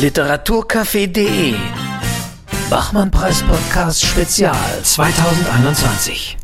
Literaturcafé.de Bachmann-Preis-Podcast Spezial 2021.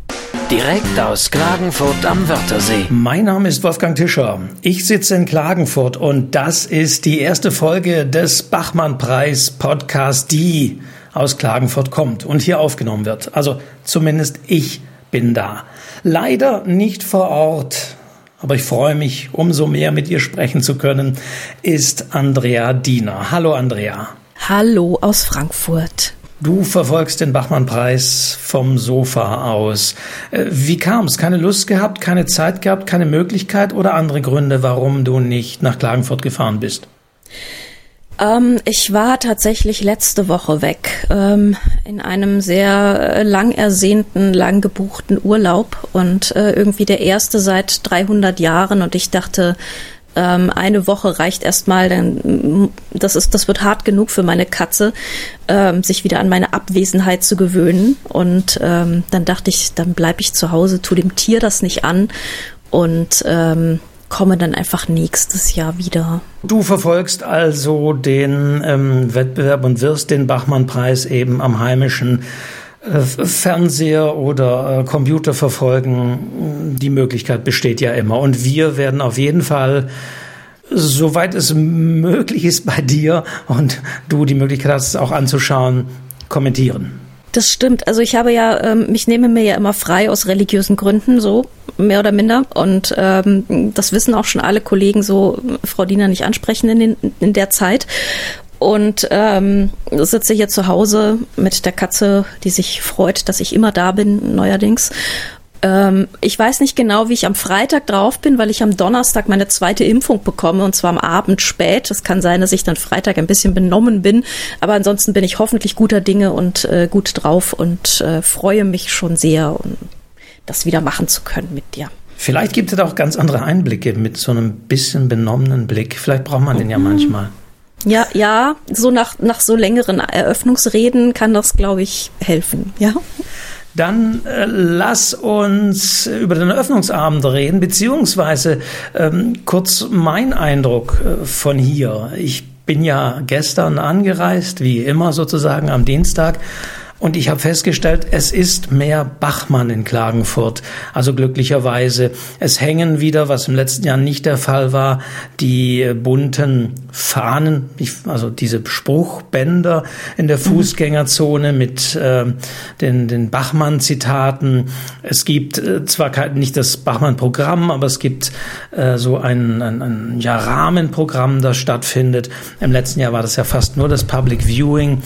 Direkt aus Klagenfurt am Wörthersee. Mein Name ist Wolfgang Tischer. Ich sitze in Klagenfurt und das ist die erste Folge des Bachmann-Preis-Podcasts, die aus Klagenfurt kommt und hier aufgenommen wird. Also zumindest ich bin da. Leider nicht vor Ort aber ich freue mich, umso mehr mit ihr sprechen zu können, ist Andrea Diener. Hallo Andrea. Hallo aus Frankfurt. Du verfolgst den Bachmann-Preis vom Sofa aus. Äh, wie kam es? Keine Lust gehabt, keine Zeit gehabt, keine Möglichkeit oder andere Gründe, warum du nicht nach Klagenfurt gefahren bist? Ähm, ich war tatsächlich letzte Woche weg ähm, in einem sehr äh, lang ersehnten, lang gebuchten Urlaub und äh, irgendwie der erste seit 300 Jahren und ich dachte, ähm, eine Woche reicht erstmal, denn mm, das ist, das wird hart genug für meine Katze, ähm, sich wieder an meine Abwesenheit zu gewöhnen. Und ähm, dann dachte ich, dann bleibe ich zu Hause, tu dem Tier das nicht an und ähm, komme dann einfach nächstes Jahr wieder. Du verfolgst also den ähm, Wettbewerb und wirst den Bachmann-Preis eben am heimischen äh, Fernseher oder äh, Computer verfolgen. Die Möglichkeit besteht ja immer. Und wir werden auf jeden Fall soweit es möglich ist bei dir und du die Möglichkeit hast, es auch anzuschauen, kommentieren. Das stimmt. Also ich habe ja, ähm, ich nehme mir ja immer frei aus religiösen Gründen, so mehr oder minder. Und ähm, das wissen auch schon alle Kollegen, so Frau Diener nicht ansprechen in, den, in der Zeit. Und ähm, sitze hier zu Hause mit der Katze, die sich freut, dass ich immer da bin, neuerdings. Ähm, ich weiß nicht genau, wie ich am Freitag drauf bin, weil ich am Donnerstag meine zweite Impfung bekomme und zwar am Abend spät. Es kann sein, dass ich dann Freitag ein bisschen benommen bin, aber ansonsten bin ich hoffentlich guter Dinge und äh, gut drauf und äh, freue mich schon sehr, um das wieder machen zu können mit dir. Vielleicht gibt es auch ganz andere Einblicke mit so einem bisschen benommenen Blick. Vielleicht braucht man den ja mhm. manchmal. Ja, ja, so nach, nach so längeren Eröffnungsreden kann das, glaube ich, helfen, ja. Dann äh, lass uns über den Eröffnungsabend reden, beziehungsweise ähm, kurz mein Eindruck äh, von hier. Ich bin ja gestern angereist, wie immer sozusagen am Dienstag und ich habe festgestellt, es ist mehr Bachmann in Klagenfurt. Also glücklicherweise. Es hängen wieder, was im letzten Jahr nicht der Fall war, die bunten Fahnen, also diese Spruchbänder in der mhm. Fußgängerzone mit äh, den, den Bachmann-Zitaten. Es gibt äh, zwar nicht das Bachmann-Programm, aber es gibt äh, so ein, ein, ein ja, Rahmenprogramm, das stattfindet. Im letzten Jahr war das ja fast nur das Public Viewing.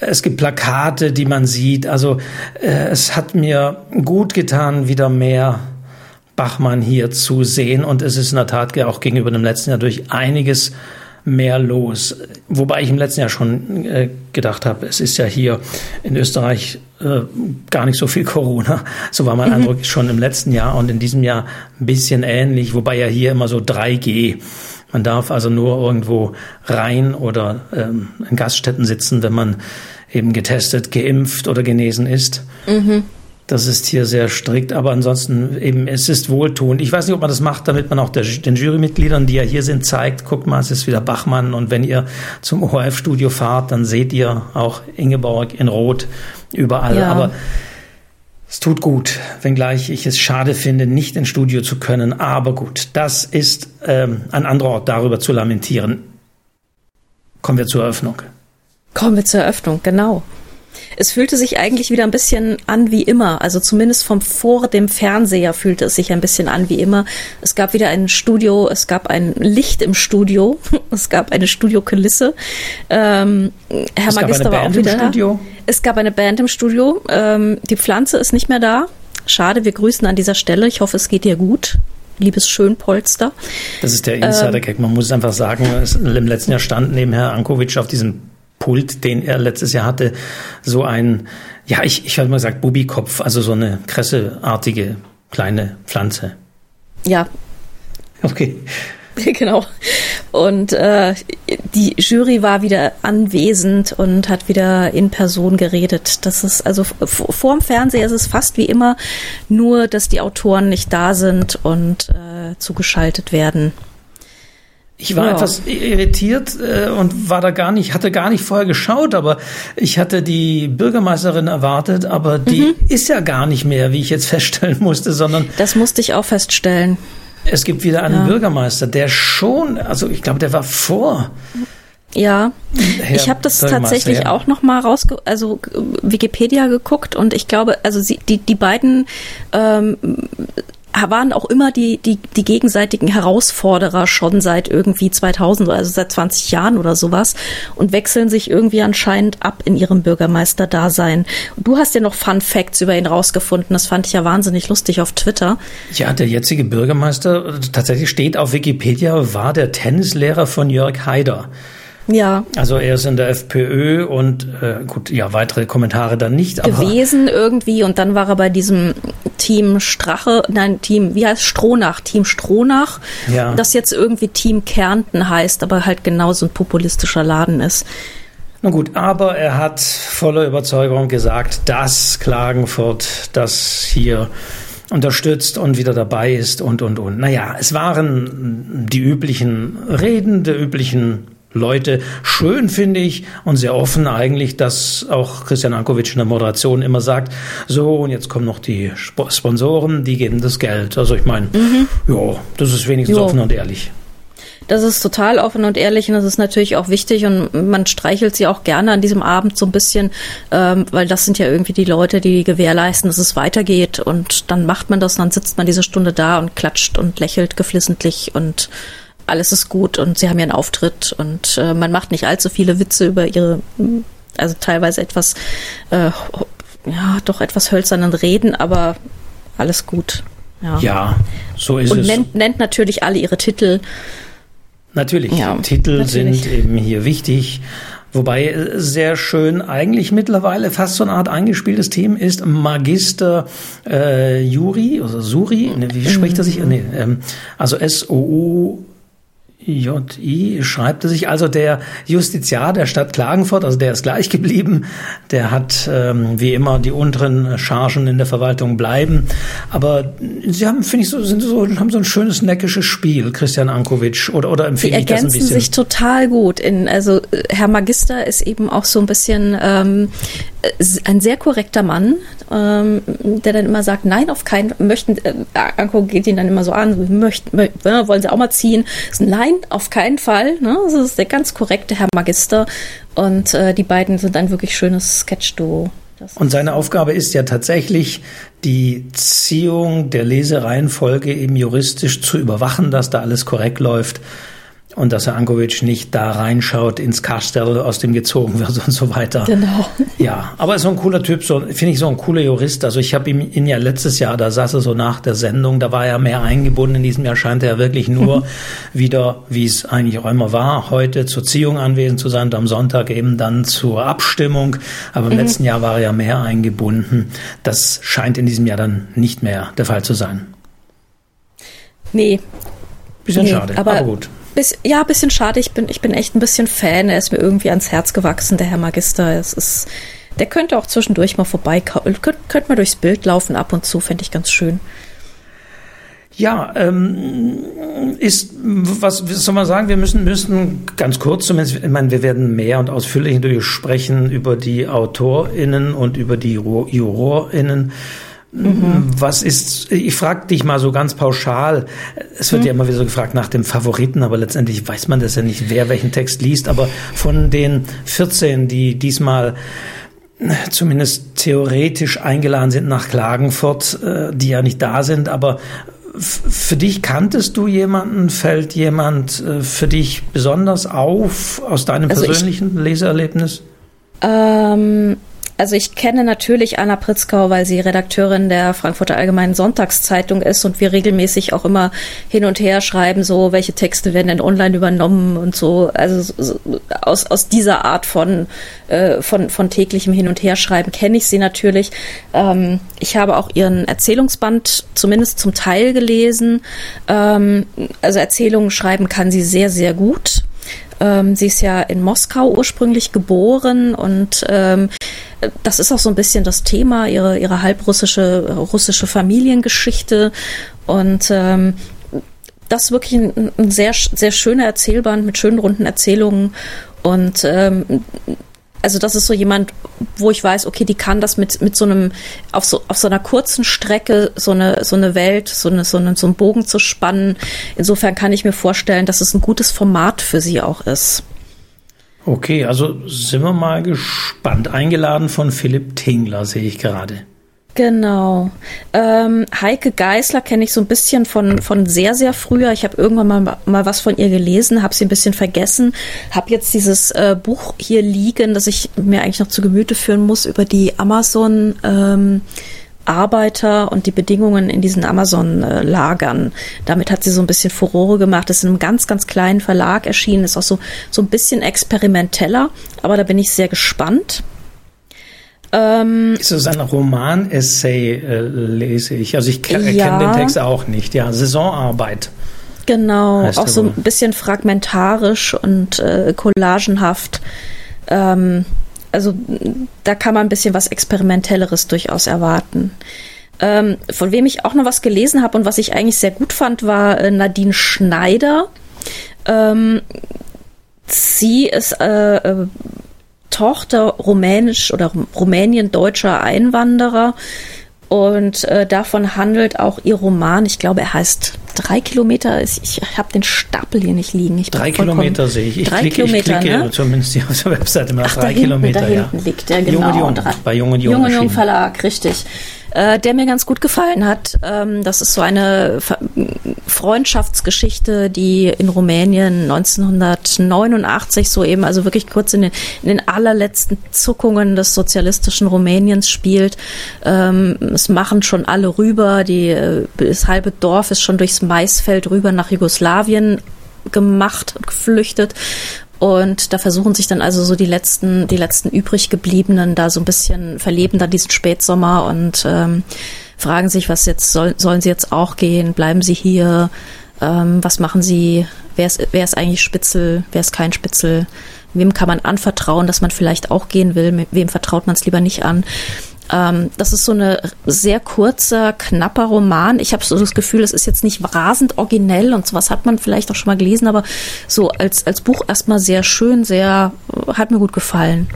Es gibt Plakate, die man sieht. Also äh, es hat mir gut getan, wieder mehr Bachmann hier zu sehen. Und es ist in der Tat auch gegenüber dem letzten Jahr durch einiges mehr los. Wobei ich im letzten Jahr schon äh, gedacht habe, es ist ja hier in Österreich äh, gar nicht so viel Corona. So war mein mhm. Eindruck schon im letzten Jahr und in diesem Jahr ein bisschen ähnlich, wobei ja hier immer so 3G man darf also nur irgendwo rein oder ähm, in Gaststätten sitzen, wenn man eben getestet, geimpft oder genesen ist. Mhm. Das ist hier sehr strikt, aber ansonsten eben, es ist wohltuend. Ich weiß nicht, ob man das macht, damit man auch der, den Jurymitgliedern, die ja hier sind, zeigt, guckt mal, es ist wieder Bachmann und wenn ihr zum ORF-Studio fahrt, dann seht ihr auch Ingeborg in Rot überall. Ja. Aber es tut gut, wenngleich ich es schade finde, nicht ins Studio zu können. Aber gut, das ist ähm, ein anderer Ort, darüber zu lamentieren. Kommen wir zur Eröffnung. Kommen wir zur Eröffnung, genau. Es fühlte sich eigentlich wieder ein bisschen an wie immer. Also zumindest vom vor dem Fernseher fühlte es sich ein bisschen an wie immer. Es gab wieder ein Studio, es gab ein Licht im Studio, es gab eine Studiokulisse. Ähm, Herr es Magister war auch wieder da. Es gab eine Band im Studio. Ähm, die Pflanze ist nicht mehr da. Schade, wir grüßen an dieser Stelle. Ich hoffe, es geht dir gut liebes Schönpolster. Das ist der Insider-Gag. Man muss einfach sagen, im letzten Jahr stand neben Herr Ankovic auf diesem Pult, den er letztes Jahr hatte, so ein, ja, ich, ich habe mal gesagt, Bubikopf, also so eine kresseartige kleine Pflanze. Ja. Okay. Genau. Und äh, die Jury war wieder anwesend und hat wieder in Person geredet. Das ist also vor dem Fernseher ist es fast wie immer, nur dass die Autoren nicht da sind und äh, zugeschaltet werden. Ich war ja. etwas irritiert äh, und war da gar nicht, hatte gar nicht vorher geschaut, aber ich hatte die Bürgermeisterin erwartet, aber die mhm. ist ja gar nicht mehr, wie ich jetzt feststellen musste, sondern. Das musste ich auch feststellen. Es gibt wieder einen ja. Bürgermeister, der schon, also ich glaube, der war vor. Ja, Herr ich habe das tatsächlich ja. auch noch mal raus, also Wikipedia geguckt und ich glaube, also sie, die die beiden ähm, waren auch immer die, die, die gegenseitigen Herausforderer schon seit irgendwie 2000, also seit 20 Jahren oder sowas und wechseln sich irgendwie anscheinend ab in ihrem Bürgermeisterdasein. Du hast ja noch Fun Facts über ihn rausgefunden. Das fand ich ja wahnsinnig lustig auf Twitter. Ja, der jetzige Bürgermeister, tatsächlich steht auf Wikipedia, war der Tennislehrer von Jörg Haider. Ja. Also er ist in der FPÖ und äh, gut, ja, weitere Kommentare dann nicht. Gewesen irgendwie und dann war er bei diesem Team Strache, nein, Team, wie heißt Stronach, Team Stronach, ja. das jetzt irgendwie Team Kärnten heißt, aber halt genauso ein populistischer Laden ist. Na gut, aber er hat voller Überzeugung gesagt, dass Klagenfurt das hier unterstützt und wieder dabei ist und, und, und. Naja, es waren die üblichen Reden der üblichen Leute. Schön finde ich und sehr offen eigentlich, dass auch Christian Ankovic in der Moderation immer sagt, so und jetzt kommen noch die Sponsoren, die geben das Geld. Also ich meine, mhm. ja, das ist wenigstens jo. offen und ehrlich. Das ist total offen und ehrlich und das ist natürlich auch wichtig und man streichelt sie auch gerne an diesem Abend so ein bisschen, ähm, weil das sind ja irgendwie die Leute, die gewährleisten, dass es weitergeht und dann macht man das und dann sitzt man diese Stunde da und klatscht und lächelt geflissentlich und alles ist gut und sie haben ihren Auftritt und äh, man macht nicht allzu viele Witze über ihre, also teilweise etwas, äh, ja, doch etwas hölzernen Reden, aber alles gut. Ja, ja so ist und es. Und nennt, nennt natürlich alle ihre Titel. Natürlich, ja, Titel natürlich. sind eben hier wichtig. Wobei äh, sehr schön eigentlich mittlerweile fast so eine Art eingespieltes Team ist Magister äh, Juri, oder Suri, ne, wie spricht er sich? Mhm. Nee, ähm, also S-O-U J.I. schreibt sich also der Justiziar der Stadt Klagenfurt, also der ist gleich geblieben. Der hat ähm, wie immer die unteren Chargen in der Verwaltung bleiben. Aber sie haben, finde ich, so, sind so, haben so ein schönes neckisches Spiel, Christian Ankovic, oder, oder empfehle ich das ein bisschen? Sie ergänzen sich total gut. In, also Herr Magister ist eben auch so ein bisschen ähm, ein sehr korrekter Mann, ähm, der dann immer sagt, nein, auf keinen möchten, äh, Anko geht ihn dann immer so an, möchten, möchten, ne, wollen sie auch mal ziehen. Nein, auf keinen Fall. Ne? Das ist der ganz korrekte Herr Magister. Und äh, die beiden sind ein wirklich schönes Sketch-Duo. Und seine Aufgabe ist ja tatsächlich, die Ziehung der Lesereihenfolge eben juristisch zu überwachen, dass da alles korrekt läuft und dass Herr Ankovic nicht da reinschaut ins Kastel, aus dem gezogen wird und so weiter. Genau. Ja, aber so ein cooler Typ, so finde ich so ein cooler Jurist. Also ich habe ihn, ihn ja letztes Jahr, da saß er so nach der Sendung, da war er mehr eingebunden. In diesem Jahr scheint er wirklich nur wieder, wie es eigentlich auch immer war, heute zur Ziehung anwesend zu sein und am Sonntag eben dann zur Abstimmung. Aber im mhm. letzten Jahr war er ja mehr eingebunden. Das scheint in diesem Jahr dann nicht mehr der Fall zu sein. Nee. Bisschen nee, schade, aber, aber gut. Bis, ja, bisschen schade. Ich bin, ich bin echt ein bisschen Fan. Er ist mir irgendwie ans Herz gewachsen, der Herr Magister. Es ist, der könnte auch zwischendurch mal vorbei, könnte, könnte mal durchs Bild laufen ab und zu, fände ich ganz schön. Ja, ähm, ist, was, soll man sagen, wir müssen, müssen ganz kurz zumindest, ich meine, wir werden mehr und ausführlicher sprechen über die AutorInnen und über die JurorInnen. Mhm. Was ist, ich frage dich mal so ganz pauschal, es wird mhm. ja immer wieder so gefragt nach dem Favoriten, aber letztendlich weiß man das ja nicht, wer welchen Text liest, aber von den 14, die diesmal zumindest theoretisch eingeladen sind nach Klagenfurt, äh, die ja nicht da sind, aber für dich kanntest du jemanden? Fällt jemand äh, für dich besonders auf aus deinem also persönlichen ich, Leseerlebnis? Ähm, also ich kenne natürlich Anna Pritzkau, weil sie Redakteurin der Frankfurter Allgemeinen Sonntagszeitung ist und wir regelmäßig auch immer hin und her schreiben, so welche Texte werden denn online übernommen und so. Also aus, aus dieser Art von, äh, von, von täglichem Hin und Herschreiben kenne ich sie natürlich. Ähm, ich habe auch ihren Erzählungsband zumindest zum Teil gelesen. Ähm, also Erzählungen schreiben kann sie sehr, sehr gut. Ähm, sie ist ja in Moskau ursprünglich geboren und ähm, das ist auch so ein bisschen das Thema, ihre, ihre halbrussische russische Familiengeschichte. Und ähm, das ist wirklich ein, ein, sehr, sehr schöner Erzählband mit schönen runden Erzählungen. Und ähm, also das ist so jemand, wo ich weiß, okay, die kann das mit, mit so einem, auf so, auf so einer kurzen Strecke so eine, so eine Welt, so, eine, so, eine, so einen Bogen zu spannen. Insofern kann ich mir vorstellen, dass es ein gutes Format für sie auch ist. Okay, also sind wir mal gespannt. Eingeladen von Philipp Tingler, sehe ich gerade. Genau. Ähm, Heike Geißler kenne ich so ein bisschen von, von sehr, sehr früher. Ich habe irgendwann mal, mal was von ihr gelesen, habe sie ein bisschen vergessen, habe jetzt dieses äh, Buch hier liegen, das ich mir eigentlich noch zu Gemüte führen muss über die Amazon. Ähm, Arbeiter und die Bedingungen in diesen Amazon-Lagern. Damit hat sie so ein bisschen Furore gemacht. Das ist in einem ganz, ganz kleinen Verlag erschienen, ist auch so, so ein bisschen experimenteller, aber da bin ich sehr gespannt. Ähm, ist es ein Roman-Essay, äh, lese ich. Also ich kenne ja, den Text auch nicht. Ja, Saisonarbeit. Genau, auch so ein bisschen fragmentarisch und äh, collagenhaft. Ähm, also da kann man ein bisschen was Experimentelleres durchaus erwarten. Ähm, von wem ich auch noch was gelesen habe und was ich eigentlich sehr gut fand, war äh, Nadine Schneider. Ähm, sie ist äh, äh Tochter rumänisch oder Rumänien-deutscher Einwanderer. Und äh, davon handelt auch ihr Roman. Ich glaube, er heißt drei Kilometer. Ich, ich habe den Stapel hier nicht liegen. Drei Kilometer sehe ich. ich. Drei klicke, Kilometer, ich klicke, ne? zumindest hier auf der Webseite mal Ach, drei hinten, Kilometer. Da ja. hinten liegt der, genau. Jung und Jung, bei Jung und Jung. Jung und Jung Verlag, richtig äh, der mir ganz gut gefallen hat. Ähm, das ist so eine Freundschaftsgeschichte, die in Rumänien 1989 so eben, also wirklich kurz in den, in den allerletzten Zuckungen des sozialistischen Rumäniens spielt. Ähm, es machen schon alle rüber, die, äh, das halbe Dorf ist schon durchs Maisfeld rüber nach Jugoslawien gemacht und geflüchtet. Und da versuchen sich dann also so die letzten, die letzten übrig gebliebenen da so ein bisschen verleben da diesen Spätsommer und ähm, fragen sich, was jetzt soll, sollen sie jetzt auch gehen, bleiben sie hier, ähm, was machen sie, wer ist, wer ist eigentlich Spitzel, wer ist kein Spitzel, wem kann man anvertrauen, dass man vielleicht auch gehen will, wem vertraut man es lieber nicht an. Ähm, das ist so eine sehr kurzer, knapper Roman. Ich habe so das Gefühl, es ist jetzt nicht rasend originell und sowas hat man vielleicht auch schon mal gelesen, aber so als, als Buch erstmal sehr schön, sehr, hat mir gut gefallen.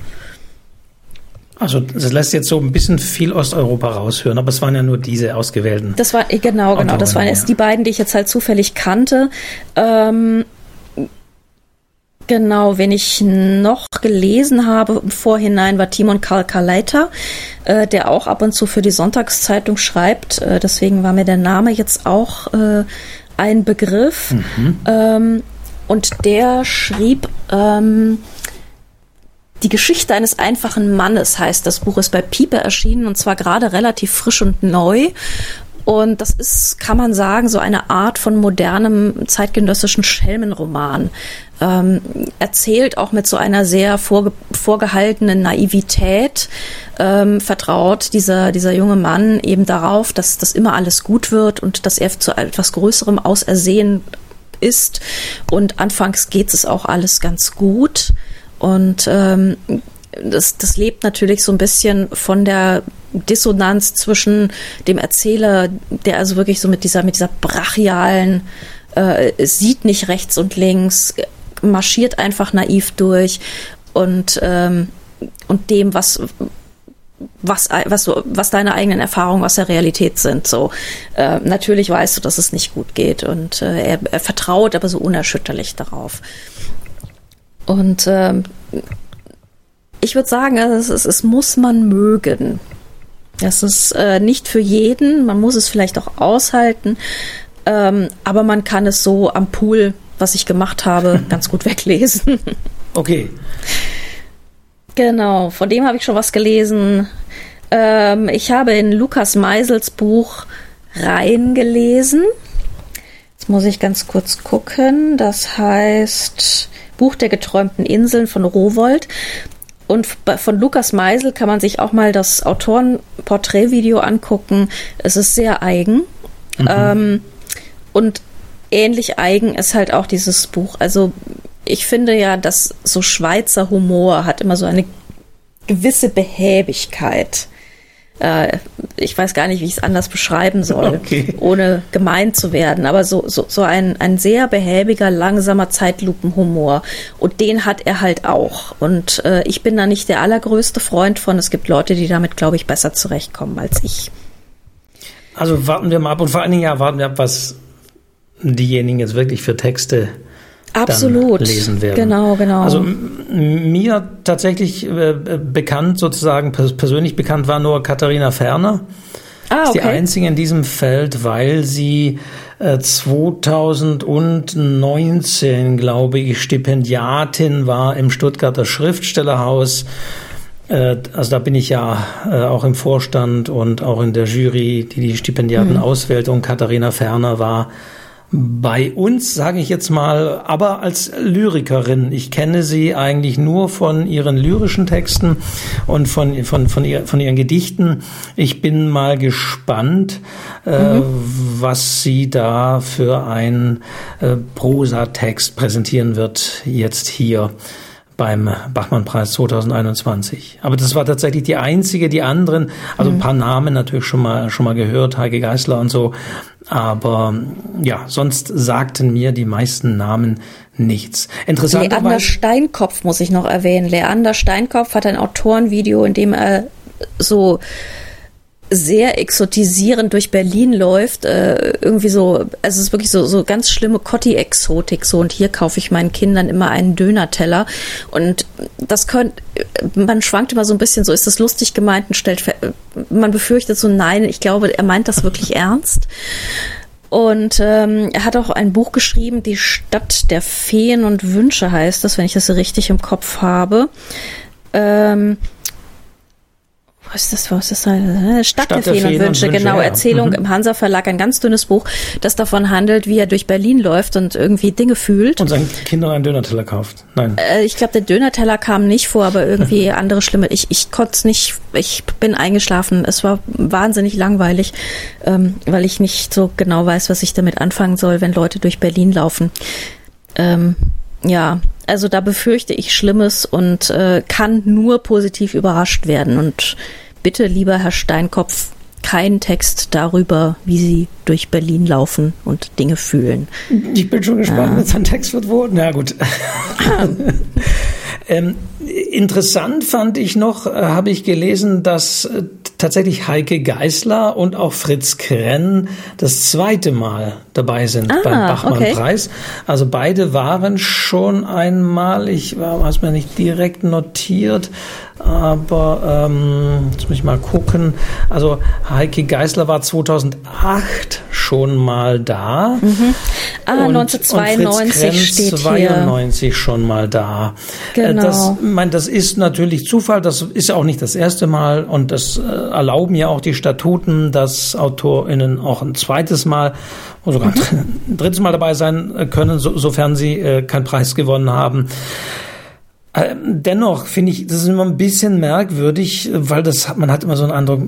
Also das lässt jetzt so ein bisschen viel Osteuropa raushören, aber es waren ja nur diese ausgewählten. Das war genau, genau. Das waren jetzt die beiden, die ich jetzt halt zufällig kannte. Ähm, Genau, wen ich noch gelesen habe im Vorhinein war Timon Karl Kaleiter, äh, der auch ab und zu für die Sonntagszeitung schreibt. Äh, deswegen war mir der Name jetzt auch äh, ein Begriff. Mhm. Ähm, und der schrieb ähm, die Geschichte eines einfachen Mannes heißt das Buch ist bei Pieper erschienen und zwar gerade relativ frisch und neu und das ist, kann man sagen, so eine Art von modernem zeitgenössischen Schelmenroman. Ähm, erzählt auch mit so einer sehr vorge vorgehaltenen Naivität, ähm, vertraut dieser, dieser junge Mann eben darauf, dass das immer alles gut wird und dass er zu etwas Größerem ausersehen ist. Und anfangs geht es auch alles ganz gut. Und ähm, das, das lebt natürlich so ein bisschen von der Dissonanz zwischen dem Erzähler, der also wirklich so mit dieser, mit dieser brachialen, äh, sieht nicht rechts und links, marschiert einfach naiv durch und, ähm, und dem, was, was, was, was deine eigenen Erfahrungen was der Realität sind. So äh, natürlich weißt du, dass es nicht gut geht und äh, er, er vertraut aber so unerschütterlich darauf. Und ähm, ich würde sagen, es, es, es, muss man mögen. Das ist äh, nicht für jeden, man muss es vielleicht auch aushalten, ähm, aber man kann es so am Pool, was ich gemacht habe, ganz gut weglesen. Okay. Genau, von dem habe ich schon was gelesen. Ähm, ich habe in Lukas Meisels Buch reingelesen. Jetzt muss ich ganz kurz gucken. Das heißt Buch der geträumten Inseln von Rowold. Und von Lukas Meisel kann man sich auch mal das Autorenporträtvideo angucken. Es ist sehr eigen. Mhm. Ähm, und ähnlich eigen ist halt auch dieses Buch. Also ich finde ja, dass so Schweizer Humor hat immer so eine gewisse Behäbigkeit. Äh, ich weiß gar nicht, wie ich es anders beschreiben soll, okay. ohne gemein zu werden, aber so, so, so ein, ein sehr behäbiger, langsamer Zeitlupenhumor. Und den hat er halt auch. Und äh, ich bin da nicht der allergrößte Freund von. Es gibt Leute, die damit, glaube ich, besser zurechtkommen als ich. Also warten wir mal ab und vor allen Dingen ja warten wir ab, was diejenigen jetzt wirklich für Texte Absolut. lesen werden. Genau, genau. Also mir tatsächlich äh, bekannt, sozusagen persönlich bekannt war nur Katharina Ferner. Ah, okay. Ist die einzige in diesem Feld, weil sie äh, 2019, glaube ich, Stipendiatin war im Stuttgarter Schriftstellerhaus. Äh, also da bin ich ja äh, auch im Vorstand und auch in der Jury, die die Stipendiaten mhm. auswählt. Und Katharina Ferner war bei uns, sage ich jetzt mal, aber als Lyrikerin. Ich kenne sie eigentlich nur von ihren lyrischen Texten und von, von, von, ihr, von ihren Gedichten. Ich bin mal gespannt, äh, mhm. äh, was sie da für einen äh, Prosatext präsentieren wird jetzt hier beim Bachmann-Preis 2021. Aber das war tatsächlich die einzige, die anderen, also ein mhm. paar Namen natürlich schon mal, schon mal gehört, Heike Geißler und so. Aber ja, sonst sagten mir die meisten Namen nichts. Interessant. Leander Steinkopf muss ich noch erwähnen. Leander Steinkopf hat ein Autorenvideo, in dem er so sehr exotisierend durch Berlin läuft, äh, irgendwie so, also es ist wirklich so, so ganz schlimme Cotti-Exotik, so und hier kaufe ich meinen Kindern immer einen Dönerteller und das könnte, man schwankt immer so ein bisschen, so ist das lustig gemeint und stellt, man befürchtet so, nein, ich glaube, er meint das wirklich ernst. Und ähm, er hat auch ein Buch geschrieben, Die Stadt der Feen und Wünsche heißt das, wenn ich das so richtig im Kopf habe. Ähm, ist das, was ist das? Stadt, der, Feen und Wünsche, genau, ja. Erzählung mhm. im Hansa Verlag, ein ganz dünnes Buch, das davon handelt, wie er durch Berlin läuft und irgendwie Dinge fühlt. Und seinen Kindern einen Dönerteller kauft. Nein. Äh, ich glaube, der Dönerteller kam nicht vor, aber irgendwie andere schlimme. Ich, ich konnte es nicht, ich bin eingeschlafen. Es war wahnsinnig langweilig, ähm, weil ich nicht so genau weiß, was ich damit anfangen soll, wenn Leute durch Berlin laufen. Ähm, ja, also da befürchte ich Schlimmes und äh, kann nur positiv überrascht werden. Und bitte, lieber Herr Steinkopf, kein Text darüber, wie Sie durch Berlin laufen und Dinge fühlen. Ich bin schon gespannt, wenn es ein Text wird, wo. Na gut. ähm, interessant fand ich noch, äh, habe ich gelesen, dass äh, tatsächlich Heike Geißler und auch Fritz Krenn das zweite Mal dabei sind ah, beim Bachmann-Preis. Okay. Also beide waren schon einmal, ich habe es mir nicht direkt notiert, aber ähm, jetzt muss ich mal gucken. Also Heike Geißler war 2008 schon mal da. Mhm. Ah, und, 1992 und steht 92 hier. schon mal da. Äh, genau. Das, mein, das ist natürlich Zufall. Das ist auch nicht das erste Mal und das äh, erlauben ja auch die Statuten, dass AutorInnen auch ein zweites Mal oder sogar mhm. ein drittes Mal dabei sein können, so, sofern sie äh, keinen Preis gewonnen haben. Ähm, dennoch finde ich, das ist immer ein bisschen merkwürdig, weil das man hat immer so einen Eindruck,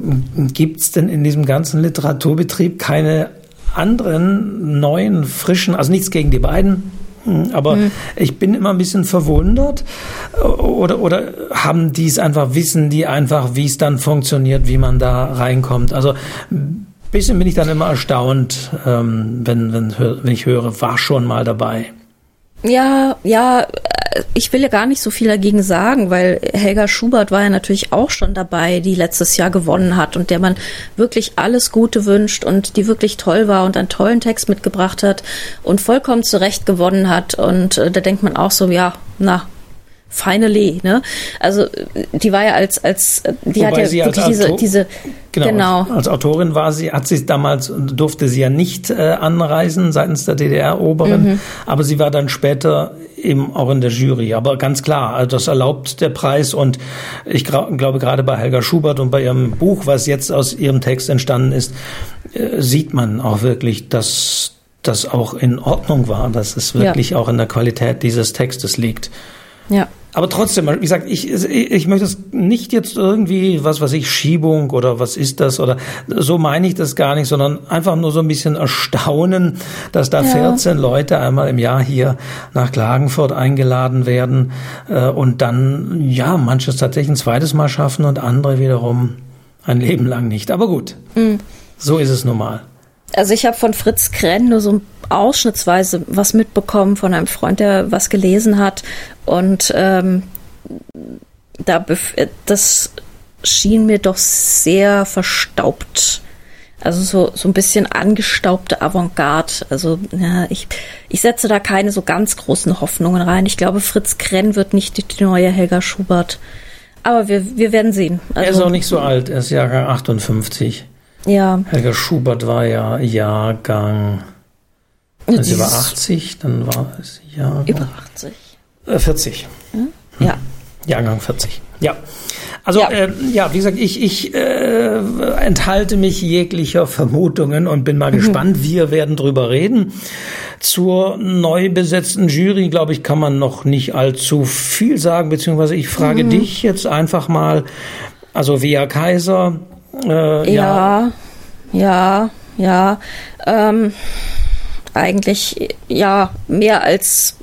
gibt es denn in diesem ganzen Literaturbetrieb keine anderen neuen, frischen, also nichts gegen die beiden, hm, aber mhm. ich bin immer ein bisschen verwundert oder, oder haben die es einfach, wissen die einfach, wie es dann funktioniert, wie man da reinkommt. Also ein bisschen bin ich dann immer erstaunt, ähm, wenn, wenn, wenn ich höre, war schon mal dabei. Ja, ja, ich will ja gar nicht so viel dagegen sagen, weil Helga Schubert war ja natürlich auch schon dabei, die letztes Jahr gewonnen hat und der man wirklich alles Gute wünscht und die wirklich toll war und einen tollen Text mitgebracht hat und vollkommen zurecht gewonnen hat. Und äh, da denkt man auch so, ja, na, finally, ne? Also die war ja als als die Wobei hat ja wirklich diese diese genau, genau, als Autorin war sie hat sie damals durfte sie ja nicht äh, anreisen seitens der DDR-Oberin, mhm. aber sie war dann später eben auch in der Jury. Aber ganz klar, also das erlaubt der Preis und ich glaube gerade bei Helga Schubert und bei ihrem Buch, was jetzt aus ihrem Text entstanden ist, äh, sieht man auch wirklich, dass das auch in Ordnung war, dass es wirklich ja. auch in der Qualität dieses Textes liegt. Ja. Aber trotzdem, wie gesagt, ich, ich möchte es nicht jetzt irgendwie, was weiß ich, Schiebung oder was ist das oder so meine ich das gar nicht, sondern einfach nur so ein bisschen erstaunen, dass da ja. 14 Leute einmal im Jahr hier nach Klagenfurt eingeladen werden äh, und dann, ja, manches tatsächlich ein zweites Mal schaffen und andere wiederum Ein Leben lang nicht. Aber gut, mhm. so ist es nun mal. Also ich habe von Fritz Krenn nur so ausschnittsweise was mitbekommen von einem Freund, der was gelesen hat. Und ähm, da das schien mir doch sehr verstaubt. Also so, so ein bisschen angestaubte Avantgarde. Also ja, ich, ich setze da keine so ganz großen Hoffnungen rein. Ich glaube, Fritz Krenn wird nicht die, die neue Helga Schubert. Aber wir, wir werden sehen. Also, er ist auch nicht so alt, er ist Jahrgang 58. Ja. Helga Schubert war ja Jahrgang. Also sie war 80, dann war es Jahrgang. Über 80. Äh, 40. Hm? Ja. Jahrgang 40. Ja. Also ja, äh, ja wie gesagt, ich, ich äh, enthalte mich jeglicher Vermutungen und bin mal mhm. gespannt. Wir werden drüber reden. Zur neu besetzten Jury, glaube ich, kann man noch nicht allzu viel sagen, beziehungsweise ich frage mhm. dich jetzt einfach mal, also Via Kaiser. Äh, ja, ja, ja, ja. Ähm, eigentlich ja mehr als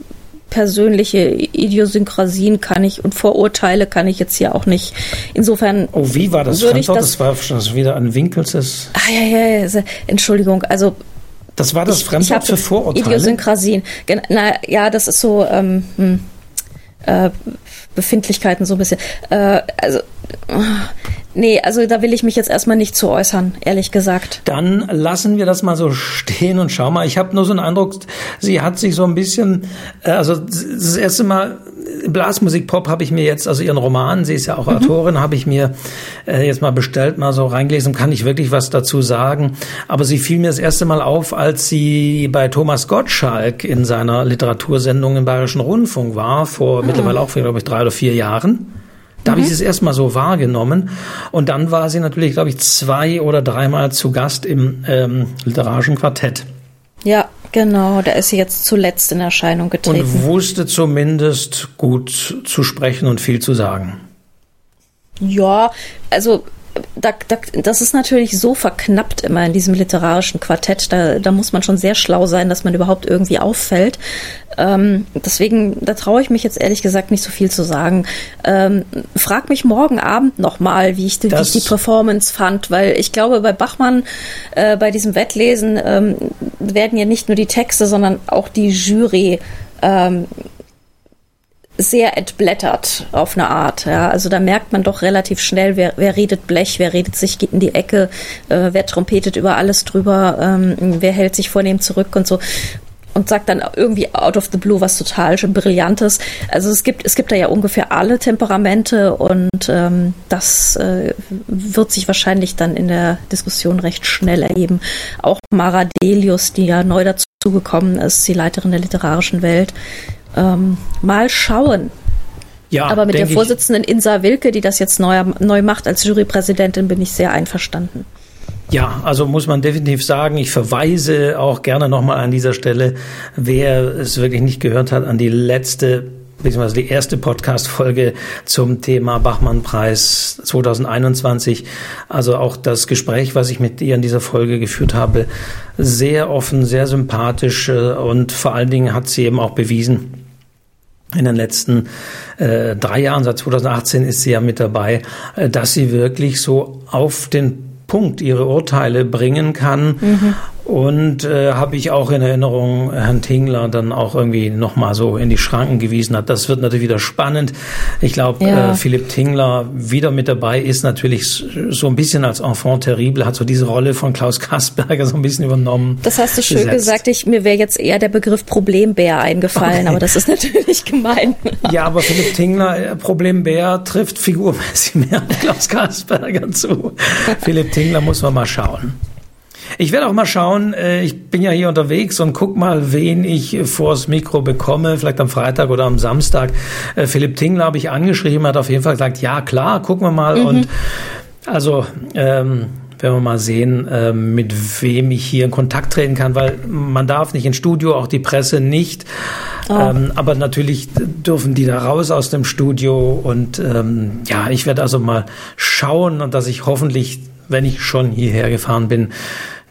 persönliche Idiosynkrasien kann ich und Vorurteile kann ich jetzt hier auch nicht. Insofern. Oh, wie war das Fremdwort? Das, das war schon wieder ein Winkels. Ah, ja, ja, ja, Entschuldigung. Also. Das war das ich, Fremdwort ich für Vorurteile? Idiosynkrasien. Na, ja, das ist so, ähm, hm, äh, Befindlichkeiten so ein bisschen. Äh, also, Nee, also da will ich mich jetzt erstmal nicht zu äußern, ehrlich gesagt. Dann lassen wir das mal so stehen und schau mal. Ich habe nur so einen Eindruck, sie hat sich so ein bisschen, äh, also das erste Mal Blasmusik Pop habe ich mir jetzt, also ihren Roman, sie ist ja auch mhm. Autorin, habe ich mir äh, jetzt mal bestellt, mal so reingelesen, kann ich wirklich was dazu sagen. Aber sie fiel mir das erste Mal auf, als sie bei Thomas Gottschalk in seiner Literatursendung im Bayerischen Rundfunk war, vor mhm. mittlerweile auch, glaube ich, drei oder vier Jahren. Da mhm. habe ich es erstmal so wahrgenommen. Und dann war sie natürlich, glaube ich, zwei oder dreimal zu Gast im ähm, literarischen Quartett. Ja, genau. Da ist sie jetzt zuletzt in Erscheinung getreten. Und wusste zumindest gut zu sprechen und viel zu sagen. Ja, also da, da, das ist natürlich so verknappt immer in diesem literarischen Quartett. Da, da muss man schon sehr schlau sein, dass man überhaupt irgendwie auffällt. Ähm, deswegen, da traue ich mich jetzt ehrlich gesagt nicht so viel zu sagen. Ähm, frag mich morgen Abend nochmal, wie, ich, wie ich die Performance fand, weil ich glaube, bei Bachmann, äh, bei diesem Wettlesen, ähm, werden ja nicht nur die Texte, sondern auch die Jury ähm, sehr entblättert auf eine Art. Ja. Also da merkt man doch relativ schnell, wer, wer redet Blech, wer redet sich in die Ecke, äh, wer trompetet über alles drüber, ähm, wer hält sich vornehm zurück und so und sagt dann irgendwie out of the blue was total brillantes. Also es gibt es gibt da ja ungefähr alle Temperamente und ähm, das äh, wird sich wahrscheinlich dann in der Diskussion recht schnell ergeben. Auch Mara Delius, die ja neu dazugekommen ist, die Leiterin der literarischen Welt, ähm, mal schauen. Ja, Aber mit der Vorsitzenden Insa Wilke, die das jetzt neu, neu macht als Jurypräsidentin, bin ich sehr einverstanden. Ja, also muss man definitiv sagen, ich verweise auch gerne nochmal an dieser Stelle, wer es wirklich nicht gehört hat, an die letzte beziehungsweise die erste Podcast-Folge zum Thema Bachmann-Preis 2021. Also auch das Gespräch, was ich mit ihr in dieser Folge geführt habe, sehr offen, sehr sympathisch äh, und vor allen Dingen hat sie eben auch bewiesen, in den letzten äh, drei Jahren, seit 2018 ist sie ja mit dabei, äh, dass sie wirklich so auf den Punkt ihre Urteile bringen kann. Mhm. Und äh, habe ich auch in Erinnerung, Herrn Tingler dann auch irgendwie nochmal so in die Schranken gewiesen hat. Das wird natürlich wieder spannend. Ich glaube, ja. äh, Philipp Tingler wieder mit dabei ist natürlich so ein bisschen als Enfant terrible, hat so diese Rolle von Klaus Kasperger so ein bisschen übernommen. Das hast du schön gesetzt. gesagt. Ich, mir wäre jetzt eher der Begriff Problembär eingefallen, okay. aber das ist natürlich gemein. ja, aber Philipp Tingler, äh, Problembär trifft figurmäßig mehr Klaus Kasperger zu. Philipp Tingler muss man mal schauen. Ich werde auch mal schauen, äh, ich bin ja hier unterwegs und guck mal, wen ich vors Mikro bekomme, vielleicht am Freitag oder am Samstag. Äh, Philipp Tingler habe ich angeschrieben, hat auf jeden Fall gesagt, ja klar, gucken wir mal. Mhm. Und also ähm, werden wir mal sehen, äh, mit wem ich hier in Kontakt treten kann, weil man darf nicht ins Studio, auch die Presse nicht. Oh. Ähm, aber natürlich dürfen die da raus aus dem Studio und ähm, ja, ich werde also mal schauen und dass ich hoffentlich, wenn ich schon hierher gefahren bin,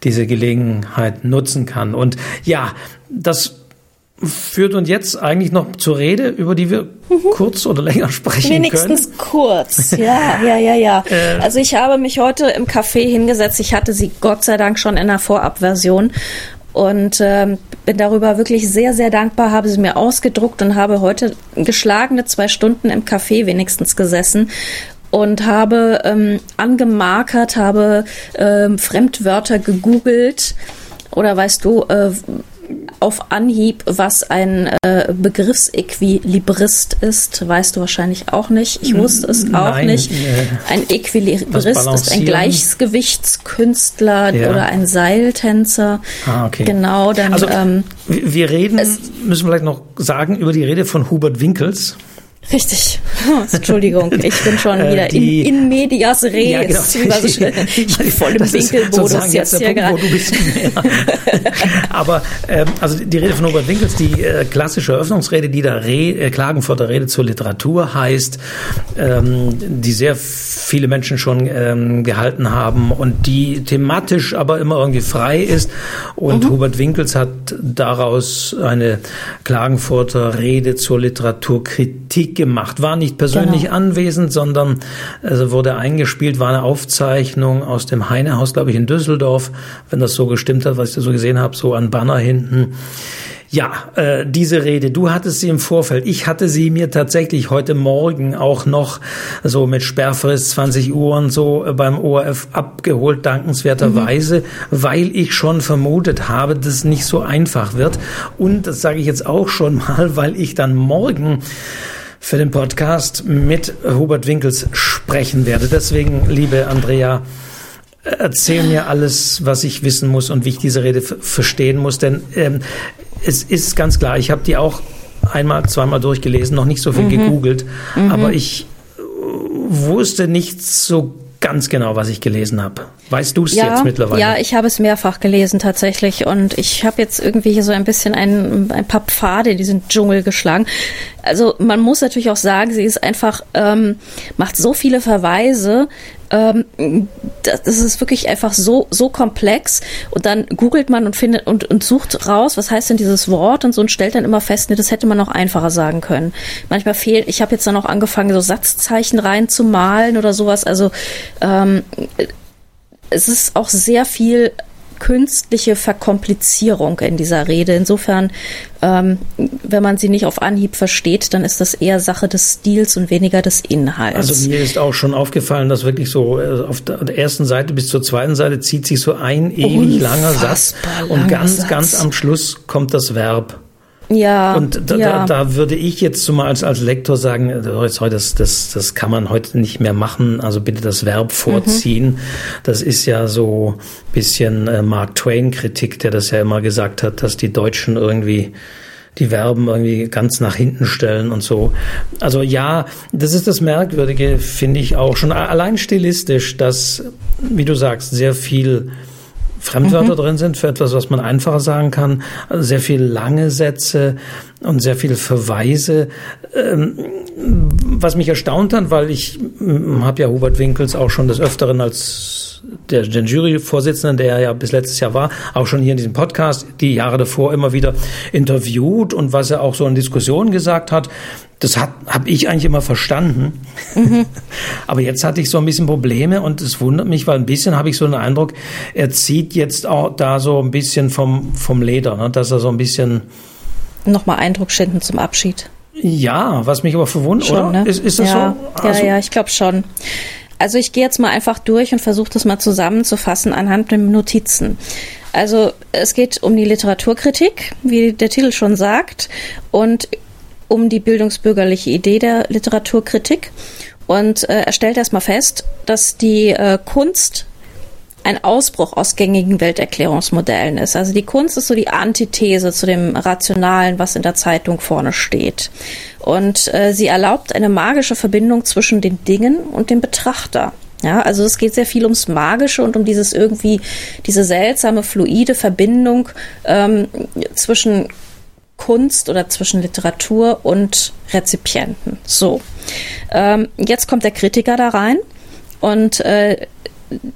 diese Gelegenheit nutzen kann. Und ja, das führt uns jetzt eigentlich noch zur Rede, über die wir mhm. kurz oder länger sprechen Wenigstens können. kurz, ja, ja, ja, ja. Äh, also ich habe mich heute im Café hingesetzt. Ich hatte sie Gott sei Dank schon in der Vorabversion und ähm, bin darüber wirklich sehr, sehr dankbar, habe sie mir ausgedruckt und habe heute geschlagene zwei Stunden im Café wenigstens gesessen und habe ähm, angemarkert, habe ähm, Fremdwörter gegoogelt oder weißt du, äh, auf Anhieb, was ein äh, Begriffsequilibrist ist, weißt du wahrscheinlich auch nicht. Ich wusste es auch Nein, nicht. Äh, ein Equilibrist ist ein Gleichgewichtskünstler ja. oder ein Seiltänzer. Ah, okay. Genau, dann. Also, ähm, wir reden, müssen wir vielleicht noch sagen, über die Rede von Hubert Winkels. Richtig. Entschuldigung, ich bin schon äh, wieder die, in, in medias res. Ja, genau. ich bin voll im Winkelmodus jetzt, hier gerade. Aber ähm, also die Rede von Robert Winkels, die äh, klassische Eröffnungsrede, die da Re äh, Klagenfurter Rede zur Literatur heißt, ähm, die sehr viele Menschen schon ähm, gehalten haben und die thematisch aber immer irgendwie frei ist. Und mhm. Hubert Winkels hat daraus eine Klagenfurter Rede zur Literaturkritik gemacht, war nicht persönlich genau. anwesend, sondern also wurde eingespielt, war eine Aufzeichnung aus dem Heinehaus, glaube ich, in Düsseldorf, wenn das so gestimmt hat, was ich da so gesehen habe, so an Banner hinten. Ja, äh, diese Rede, du hattest sie im Vorfeld. Ich hatte sie mir tatsächlich heute Morgen auch noch so mit Sperrfrist 20 Uhr und so beim ORF abgeholt, dankenswerterweise, mhm. weil ich schon vermutet habe, dass es nicht so einfach wird. Und das sage ich jetzt auch schon mal, weil ich dann morgen für den Podcast mit Hubert Winkels sprechen werde. Deswegen, liebe Andrea, erzähl mir alles, was ich wissen muss und wie ich diese Rede verstehen muss. Denn ähm, es ist ganz klar, ich habe die auch einmal, zweimal durchgelesen, noch nicht so viel mhm. gegoogelt, mhm. aber ich wusste nicht so ganz genau, was ich gelesen habe. Weißt du es ja, jetzt mittlerweile? Ja, ich habe es mehrfach gelesen tatsächlich und ich habe jetzt irgendwie hier so ein bisschen ein, ein paar Pfade in diesen Dschungel geschlagen. Also man muss natürlich auch sagen, sie ist einfach, ähm, macht so viele Verweise, ähm, das, das ist wirklich einfach so, so komplex und dann googelt man und findet und, und sucht raus, was heißt denn dieses Wort und so und stellt dann immer fest, nee, das hätte man noch einfacher sagen können. Manchmal fehlt, ich habe jetzt dann auch angefangen, so Satzzeichen reinzumalen oder sowas, also ähm, es ist auch sehr viel künstliche Verkomplizierung in dieser Rede. Insofern, ähm, wenn man sie nicht auf Anhieb versteht, dann ist das eher Sache des Stils und weniger des Inhalts. Also mir ist auch schon aufgefallen, dass wirklich so äh, auf der ersten Seite bis zur zweiten Seite zieht sich so ein ewig langer Satz und ganz, Satz. ganz am Schluss kommt das Verb. Ja. Und da, ja. da, da würde ich jetzt zumal als, als Lektor sagen, das, das, das kann man heute nicht mehr machen. Also bitte das Verb vorziehen. Mhm. Das ist ja so bisschen äh, Mark Twain-Kritik, der das ja immer gesagt hat, dass die Deutschen irgendwie die Verben irgendwie ganz nach hinten stellen und so. Also ja, das ist das Merkwürdige, finde ich auch schon allein stilistisch, dass, wie du sagst, sehr viel Fremdwörter mhm. drin sind für etwas, was man einfacher sagen kann. Also sehr viel lange Sätze und sehr viele Verweise. Ähm, was mich erstaunt hat, weil ich habe ja Hubert Winkels auch schon des Öfteren als der, den Juryvorsitzenden, der ja bis letztes Jahr war, auch schon hier in diesem Podcast die Jahre davor immer wieder interviewt und was er auch so in Diskussionen gesagt hat, das hat habe ich eigentlich immer verstanden. Mhm. Aber jetzt hatte ich so ein bisschen Probleme und es wundert mich, weil ein bisschen habe ich so den Eindruck, er zieht jetzt auch da so ein bisschen vom, vom Leder, ne? dass er so ein bisschen nochmal Eindruck schinden zum Abschied. Ja, was mich aber verwundert, oder? Ne? Ist, ist das ja, so? Also, ja, ja, ich glaube schon. Also ich gehe jetzt mal einfach durch und versuche das mal zusammenzufassen anhand der Notizen. Also es geht um die Literaturkritik, wie der Titel schon sagt, und um die bildungsbürgerliche Idee der Literaturkritik. Und äh, er stellt erstmal fest, dass die äh, Kunst ein Ausbruch aus gängigen Welterklärungsmodellen ist. Also die Kunst ist so die Antithese zu dem Rationalen, was in der Zeitung vorne steht. Und äh, sie erlaubt eine magische Verbindung zwischen den Dingen und dem Betrachter. Ja, also es geht sehr viel ums Magische und um dieses irgendwie, diese seltsame, fluide Verbindung ähm, zwischen Kunst oder zwischen Literatur und Rezipienten. So, ähm, jetzt kommt der Kritiker da rein und äh,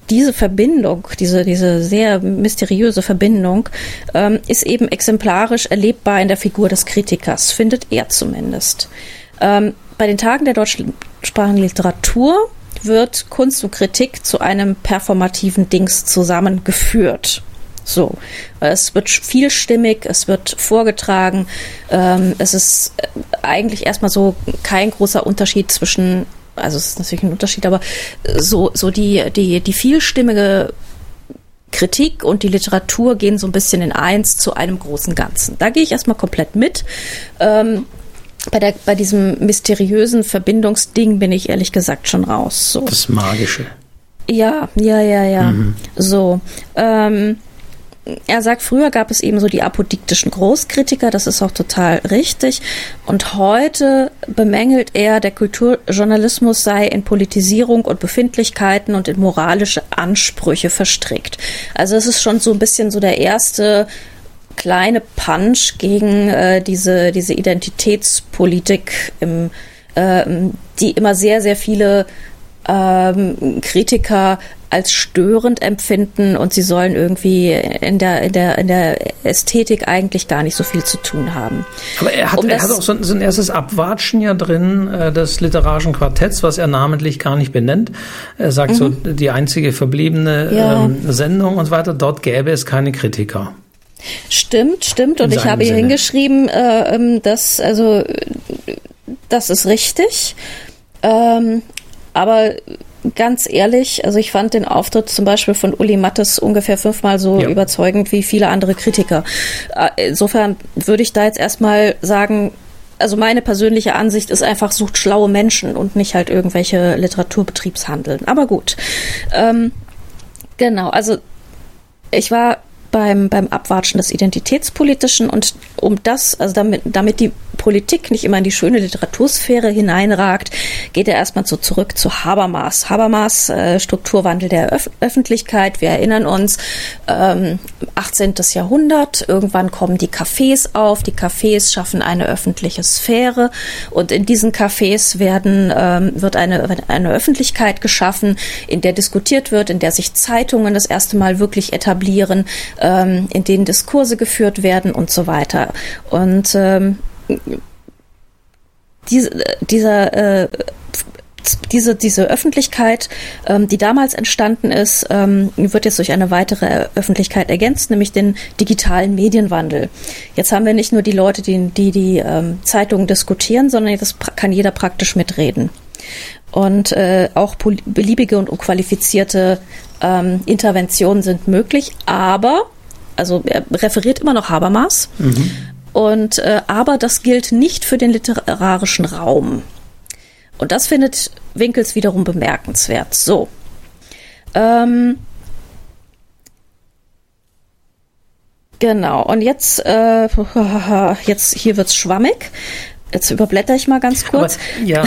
diese Verbindung, diese, diese sehr mysteriöse Verbindung, ähm, ist eben exemplarisch erlebbar in der Figur des Kritikers, findet er zumindest. Ähm, bei den Tagen der deutschsprachigen Literatur wird Kunst und Kritik zu einem performativen Dings zusammengeführt. So, es wird vielstimmig, es wird vorgetragen. Ähm, es ist äh, eigentlich erstmal so kein großer Unterschied zwischen, also es ist natürlich ein Unterschied, aber so so die die die vielstimmige Kritik und die Literatur gehen so ein bisschen in eins zu einem großen Ganzen. Da gehe ich erstmal komplett mit. Ähm, bei, der, bei diesem mysteriösen Verbindungsding bin ich ehrlich gesagt schon raus. So. Das Magische. Ja, ja, ja, ja. Mhm. So. Ähm, er sagt, früher gab es eben so die apodiktischen Großkritiker, das ist auch total richtig. Und heute bemängelt er, der Kulturjournalismus sei in Politisierung und Befindlichkeiten und in moralische Ansprüche verstrickt. Also es ist schon so ein bisschen so der erste kleine Punch gegen äh, diese, diese Identitätspolitik, im, äh, die immer sehr, sehr viele ähm, Kritiker als störend empfinden und sie sollen irgendwie in der, in der, in der Ästhetik eigentlich gar nicht so viel zu tun haben. Aber er hat, um er hat auch so ein, so ein, erstes Abwatschen ja drin äh, des literarischen Quartetts, was er namentlich gar nicht benennt. Er sagt mhm. so, die einzige verbliebene ja. ähm, Sendung und so weiter, dort gäbe es keine Kritiker. Stimmt, stimmt. Und ich habe hier Sinne. hingeschrieben, äh, ähm, dass, also, das ist richtig. Ähm, aber ganz ehrlich, also ich fand den Auftritt zum Beispiel von Uli Mattes ungefähr fünfmal so ja. überzeugend wie viele andere Kritiker. Äh, insofern würde ich da jetzt erstmal sagen, also meine persönliche Ansicht ist einfach, sucht schlaue Menschen und nicht halt irgendwelche Literaturbetriebshandeln. Aber gut. Ähm, genau, also ich war beim, beim Abwatschen des Identitätspolitischen und um das, also damit, damit die Politik nicht immer in die schöne Literatursphäre hineinragt, geht er erstmal so zurück zu Habermas. Habermas, äh, Strukturwandel der Öf Öffentlichkeit. Wir erinnern uns, ähm, 18. Jahrhundert, irgendwann kommen die Cafés auf. Die Cafés schaffen eine öffentliche Sphäre und in diesen Cafés werden, ähm, wird eine, eine Öffentlichkeit geschaffen, in der diskutiert wird, in der sich Zeitungen das erste Mal wirklich etablieren, ähm, in denen Diskurse geführt werden und so weiter. Und ähm, diese, dieser äh, diese, diese Öffentlichkeit, ähm, die damals entstanden ist, ähm, wird jetzt durch eine weitere Öffentlichkeit ergänzt, nämlich den digitalen Medienwandel. Jetzt haben wir nicht nur die Leute, die die, die ähm, Zeitungen diskutieren, sondern jetzt kann jeder praktisch mitreden. Und äh, auch beliebige und unqualifizierte ähm, Interventionen sind möglich, aber, also er referiert immer noch Habermas, mhm. Und äh, aber das gilt nicht für den literarischen Raum. Und das findet Winkels wiederum bemerkenswert. So. Ähm, genau. Und jetzt, äh, jetzt hier wird's schwammig. Jetzt überblätter ich mal ganz kurz. Aber, ja,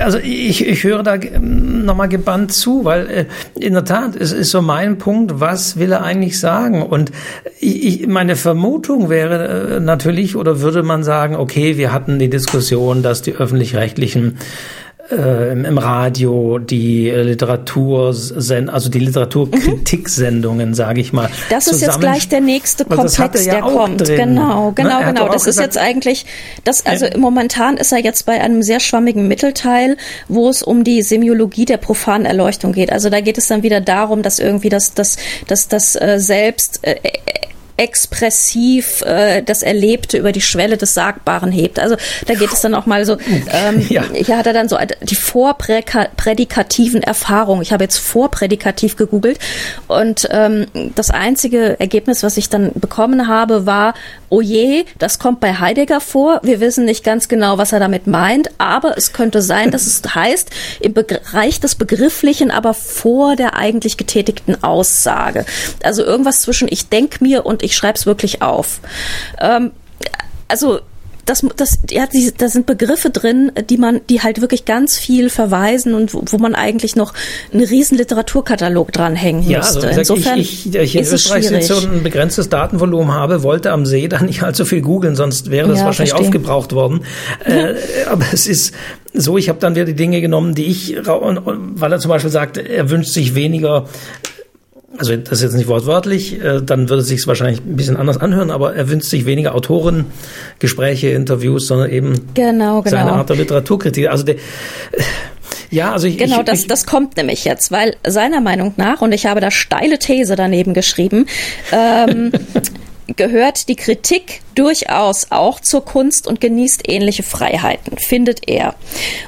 also ich, ich höre da nochmal gebannt zu, weil äh, in der Tat, es ist so mein Punkt, was will er eigentlich sagen? Und ich, meine Vermutung wäre äh, natürlich, oder würde man sagen, okay, wir hatten die Diskussion, dass die öffentlich-rechtlichen äh, im Radio die Literatur, also die Literaturkritik-Sendungen, mhm. sage ich mal. Das ist jetzt gleich der nächste Komplex, ja der kommt. Drin. Genau, genau, ne? genau. Das ist gesagt, jetzt eigentlich, das, also ja. momentan ist er jetzt bei einem sehr schwammigen Mittelteil, wo es um die Semiologie der profanen Erleuchtung geht. Also da geht es dann wieder darum, dass irgendwie das, das, das, das äh, selbst äh, expressiv äh, das Erlebte über die Schwelle des Sagbaren hebt. Also da geht es dann auch mal so, ähm, ja. hier hat er dann so die vorprädikativen Erfahrungen. Ich habe jetzt vorprädikativ gegoogelt und ähm, das einzige Ergebnis, was ich dann bekommen habe, war, oh je, das kommt bei Heidegger vor. Wir wissen nicht ganz genau, was er damit meint, aber es könnte sein, dass es heißt, im Bereich des Begrifflichen, aber vor der eigentlich getätigten Aussage. Also irgendwas zwischen ich denk mir und ich schreibe es wirklich auf. Ähm, also das, das, ja, die, da sind Begriffe drin, die man, die halt wirklich ganz viel verweisen und wo, wo man eigentlich noch einen riesen Literaturkatalog dranhängen ja, müsste. Also, Insofern ich, ich, ich in Österreich jetzt so ein begrenztes Datenvolumen habe, wollte am See da nicht allzu viel googeln, sonst wäre das ja, wahrscheinlich verstehe. aufgebraucht worden. Äh, aber es ist so, ich habe dann wieder die Dinge genommen, die ich, weil er zum Beispiel sagt, er wünscht sich weniger also das ist jetzt nicht wortwörtlich, äh, dann würde es sich wahrscheinlich ein bisschen anders anhören, aber er wünscht sich weniger Autoren, Gespräche, Interviews, sondern eben genau, genau. seine Art der Literaturkritik. Also der, ja, also ich, genau, ich, das, das kommt nämlich jetzt, weil seiner Meinung nach und ich habe da steile These daneben geschrieben. Ähm, gehört die Kritik durchaus auch zur Kunst und genießt ähnliche Freiheiten, findet er.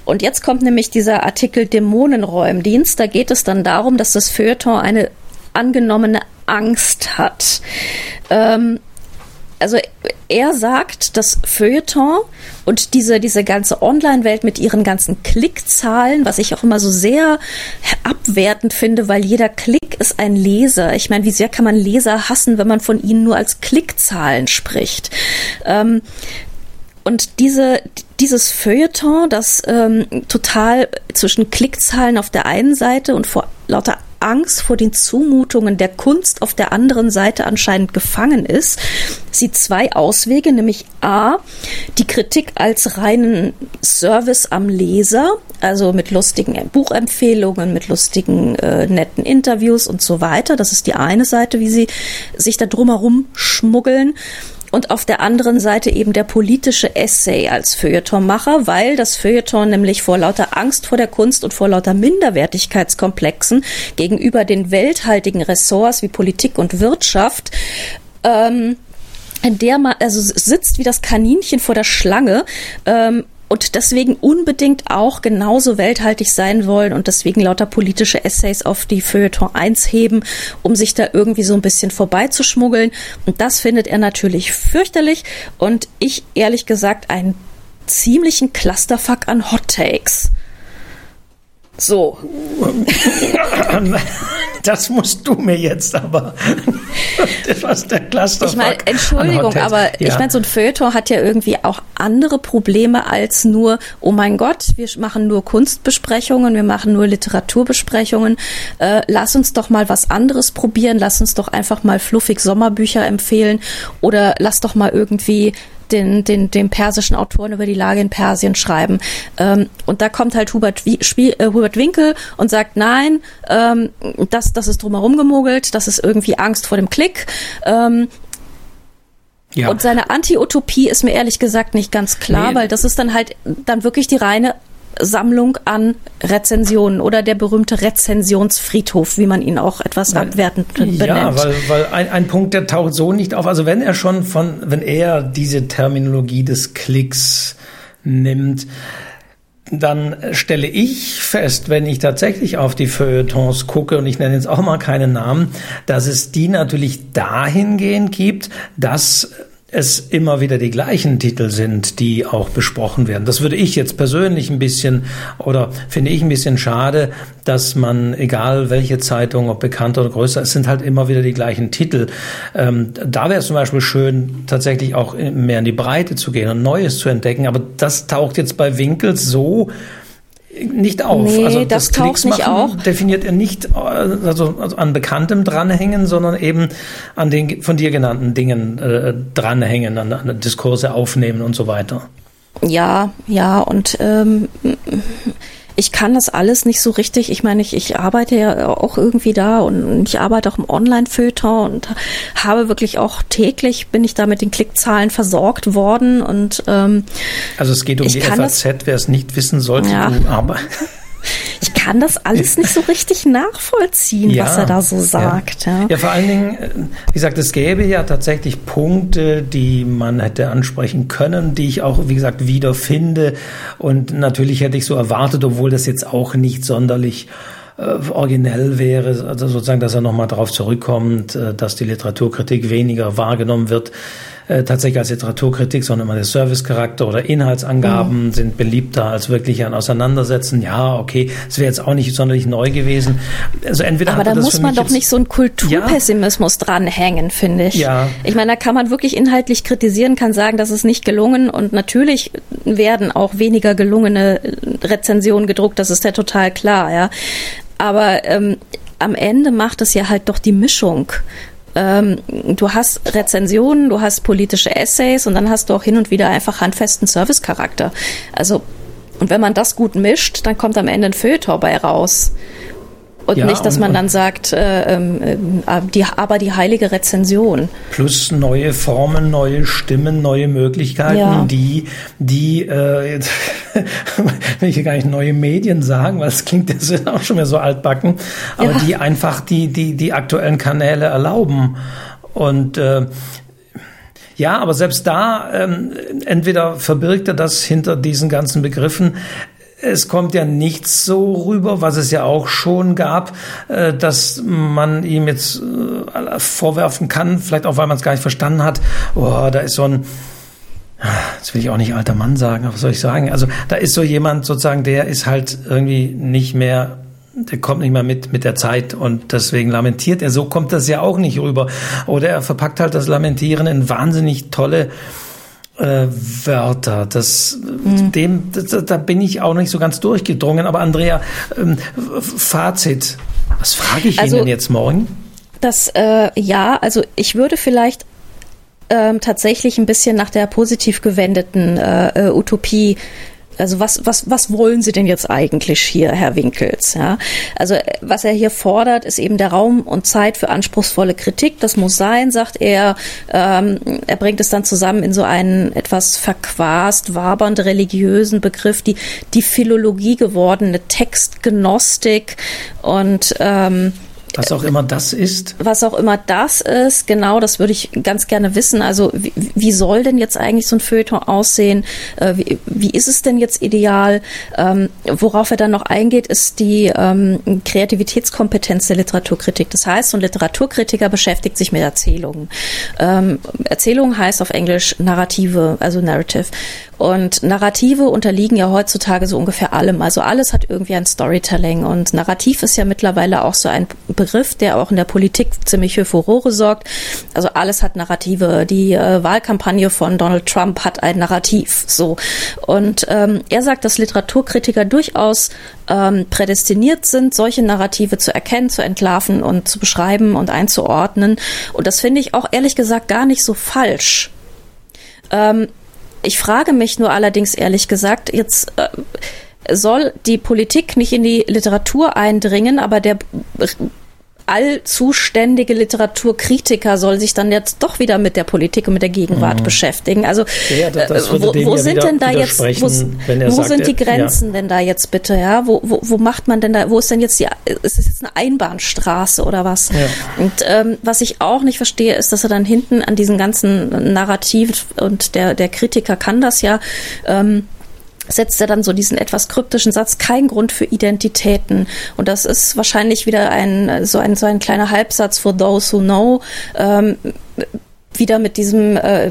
Und jetzt kommt nämlich dieser Artikel Dämonenräumdienst. Da geht es dann darum, dass das Feuilleton eine angenommene Angst hat. Ähm, also er sagt, dass Feuilleton und diese, diese ganze Online-Welt mit ihren ganzen Klickzahlen, was ich auch immer so sehr abwertend finde, weil jeder Klick ist ein Leser. Ich meine, wie sehr kann man Leser hassen, wenn man von ihnen nur als Klickzahlen spricht? Ähm, und diese, dieses Feuilleton, das ähm, total zwischen Klickzahlen auf der einen Seite und vor lauter Angst vor den Zumutungen der Kunst auf der anderen Seite anscheinend gefangen ist, sieht zwei Auswege, nämlich A, die Kritik als reinen Service am Leser, also mit lustigen Buchempfehlungen, mit lustigen, äh, netten Interviews und so weiter. Das ist die eine Seite, wie sie sich da drumherum schmuggeln und auf der anderen Seite eben der politische Essay als Feuilletonmacher, weil das Feuilleton nämlich vor lauter Angst vor der Kunst und vor lauter Minderwertigkeitskomplexen gegenüber den welthaltigen Ressorts wie Politik und Wirtschaft ähm, in der man also sitzt wie das Kaninchen vor der Schlange ähm, und deswegen unbedingt auch genauso welthaltig sein wollen und deswegen lauter politische Essays auf die Feuilleton 1 heben, um sich da irgendwie so ein bisschen vorbeizuschmuggeln. Und das findet er natürlich fürchterlich und ich ehrlich gesagt einen ziemlichen Clusterfuck an Hot Takes. So. Das musst du mir jetzt aber. Was der Cluster Ich meine, Entschuldigung, aber ja. ich meine, so ein Feuilleton hat ja irgendwie auch andere Probleme als nur, oh mein Gott, wir machen nur Kunstbesprechungen, wir machen nur Literaturbesprechungen. Äh, lass uns doch mal was anderes probieren, lass uns doch einfach mal fluffig Sommerbücher empfehlen oder lass doch mal irgendwie den, den, den persischen Autoren über die Lage in Persien schreiben. Ähm, und da kommt halt Hubert, Spiel, äh, Hubert Winkel und sagt, nein, ähm, das, das ist drumherum gemogelt, das ist irgendwie Angst vor dem Klick. Ähm, ja. Und seine Anti-Utopie ist mir ehrlich gesagt nicht ganz klar, nee. weil das ist dann halt dann wirklich die reine Sammlung an Rezensionen oder der berühmte Rezensionsfriedhof, wie man ihn auch etwas abwertend benennt. Ja, weil, weil ein, ein Punkt, der taucht so nicht auf. Also wenn er schon von, wenn er diese Terminologie des Klicks nimmt, dann stelle ich fest, wenn ich tatsächlich auf die Feuilletons gucke, und ich nenne jetzt auch mal keinen Namen, dass es die natürlich dahingehend gibt, dass es immer wieder die gleichen Titel sind, die auch besprochen werden. Das würde ich jetzt persönlich ein bisschen oder finde ich ein bisschen schade, dass man, egal welche Zeitung, ob bekannt oder größer, es sind halt immer wieder die gleichen Titel. Ähm, da wäre es zum Beispiel schön, tatsächlich auch mehr in die Breite zu gehen und Neues zu entdecken. Aber das taucht jetzt bei Winkels so nicht auf. Nee, also das, das taucht nicht auf. definiert er nicht also, also, an Bekanntem dranhängen, sondern eben an den von dir genannten Dingen äh, dranhängen, an, an Diskurse aufnehmen und so weiter. Ja, ja, und ähm, ich kann das alles nicht so richtig. Ich meine, ich, ich arbeite ja auch irgendwie da und ich arbeite auch im Online-Filter und habe wirklich auch täglich bin ich da mit den Klickzahlen versorgt worden und ähm, also es geht um die FAZ, wer es nicht wissen sollte, ja. aber ich kann das alles nicht so richtig nachvollziehen, ja, was er da so sagt. Ja. ja. ja, vor allen Dingen, äh, wie gesagt, es gäbe ja tatsächlich Punkte, die man hätte ansprechen können, die ich auch, wie gesagt, wiederfinde. Und natürlich hätte ich so erwartet, obwohl das jetzt auch nicht sonderlich äh, originell wäre, also sozusagen, dass er nochmal darauf zurückkommt, äh, dass die Literaturkritik weniger wahrgenommen wird äh, tatsächlich als Literaturkritik, sondern immer der Servicecharakter oder Inhaltsangaben mhm. sind beliebter als wirklich ein Auseinandersetzen. Ja, okay, es wäre jetzt auch nicht sonderlich neu gewesen. Also entweder Aber da muss man doch nicht so einen Kulturpessimismus ja. dranhängen, finde ich. Ja. Ich meine, da kann man wirklich inhaltlich kritisieren, kann sagen, das ist nicht gelungen und natürlich werden auch weniger gelungene Rezensionen gedruckt, das ist ja total klar, ja. Aber ähm, am Ende macht es ja halt doch die Mischung ähm, du hast Rezensionen, du hast politische Essays und dann hast du auch hin und wieder einfach handfesten Servicecharakter. Also, und wenn man das gut mischt, dann kommt am Ende ein Feuilleton bei raus. Und ja, nicht, dass und, man dann sagt, äh, ähm, äh, die, aber die heilige Rezension. Plus neue Formen, neue Stimmen, neue Möglichkeiten, ja. die, die, äh, jetzt will ich gar nicht neue Medien sagen, weil es klingt das ist auch schon mehr so altbacken, aber ja. die einfach die, die, die aktuellen Kanäle erlauben. Und äh, ja, aber selbst da, ähm, entweder verbirgt er das hinter diesen ganzen Begriffen, es kommt ja nicht so rüber, was es ja auch schon gab, äh, dass man ihm jetzt äh, vorwerfen kann, vielleicht auch weil man es gar nicht verstanden hat, oh, da ist so ein das will ich auch nicht alter Mann sagen, aber was soll ich sagen? Also da ist so jemand sozusagen, der ist halt irgendwie nicht mehr der kommt nicht mehr mit mit der Zeit und deswegen lamentiert er. So kommt das ja auch nicht rüber. Oder er verpackt halt das Lamentieren in wahnsinnig tolle äh, Wörter. Das, mhm. dem, das, da bin ich auch nicht so ganz durchgedrungen. Aber Andrea, ähm, Fazit. Was frage ich also, Ihnen jetzt morgen? Das, äh, ja, also ich würde vielleicht ähm, tatsächlich ein bisschen nach der positiv gewendeten äh, äh Utopie also was, was, was wollen Sie denn jetzt eigentlich hier, Herr Winkels? Ja? Also äh, was er hier fordert, ist eben der Raum und Zeit für anspruchsvolle Kritik. Das muss sein, sagt er. Ähm, er bringt es dann zusammen in so einen etwas verquast, wabernd religiösen Begriff, die, die Philologie gewordene Textgnostik und ähm, was auch immer das ist. Was auch immer das ist, genau, das würde ich ganz gerne wissen. Also wie, wie soll denn jetzt eigentlich so ein Feuilleton aussehen? Äh, wie, wie, ist es denn jetzt ideal? Ähm, worauf er dann noch eingeht, ist die ähm, Kreativitätskompetenz der Literaturkritik. Das heißt, so ein Literaturkritiker beschäftigt sich mit Erzählungen. Ähm, Erzählung heißt auf Englisch Narrative, also Narrative. Und Narrative unterliegen ja heutzutage so ungefähr allem. Also alles hat irgendwie ein Storytelling. Und Narrativ ist ja mittlerweile auch so ein Begriff, der auch in der Politik ziemlich für Furore sorgt. Also alles hat Narrative. Die äh, Wahlkampagne von Donald Trump hat ein Narrativ. So. Und ähm, er sagt, dass Literaturkritiker durchaus ähm, prädestiniert sind, solche Narrative zu erkennen, zu entlarven und zu beschreiben und einzuordnen. Und das finde ich auch ehrlich gesagt gar nicht so falsch. Ähm, ich frage mich nur allerdings ehrlich gesagt, jetzt äh, soll die Politik nicht in die Literatur eindringen, aber der allzuständige Literaturkritiker soll sich dann jetzt doch wieder mit der Politik und mit der Gegenwart mhm. beschäftigen. Also ja, das, äh, wo, wo ja sind denn da jetzt, wo, wo sagt, sind die Grenzen ja. denn da jetzt bitte, ja? Wo, wo, wo macht man denn da, wo ist denn jetzt die, ist es jetzt eine Einbahnstraße oder was? Und ähm, was ich auch nicht verstehe, ist, dass er dann hinten an diesen ganzen Narrativ und der, der Kritiker kann das ja, ähm, setzt er dann so diesen etwas kryptischen Satz, kein Grund für Identitäten. Und das ist wahrscheinlich wieder ein, so ein, so ein kleiner Halbsatz for those who know, ähm, wieder mit diesem äh,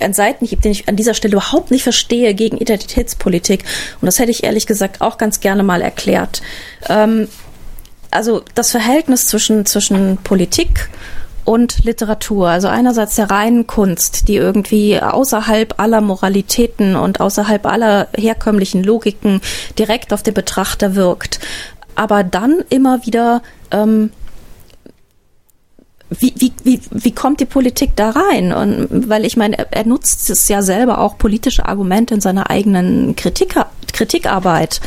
ein Seitenhieb, den ich an dieser Stelle überhaupt nicht verstehe, gegen Identitätspolitik. Und das hätte ich ehrlich gesagt auch ganz gerne mal erklärt. Ähm, also das Verhältnis zwischen, zwischen Politik und Literatur. Also einerseits der reinen Kunst, die irgendwie außerhalb aller Moralitäten und außerhalb aller herkömmlichen Logiken direkt auf den Betrachter wirkt. Aber dann immer wieder ähm, wie, wie, wie, wie kommt die Politik da rein? Und weil ich meine, er, nutzt es ja selber auch politische Argumente in seiner eigenen Kritik, Kritikarbeit.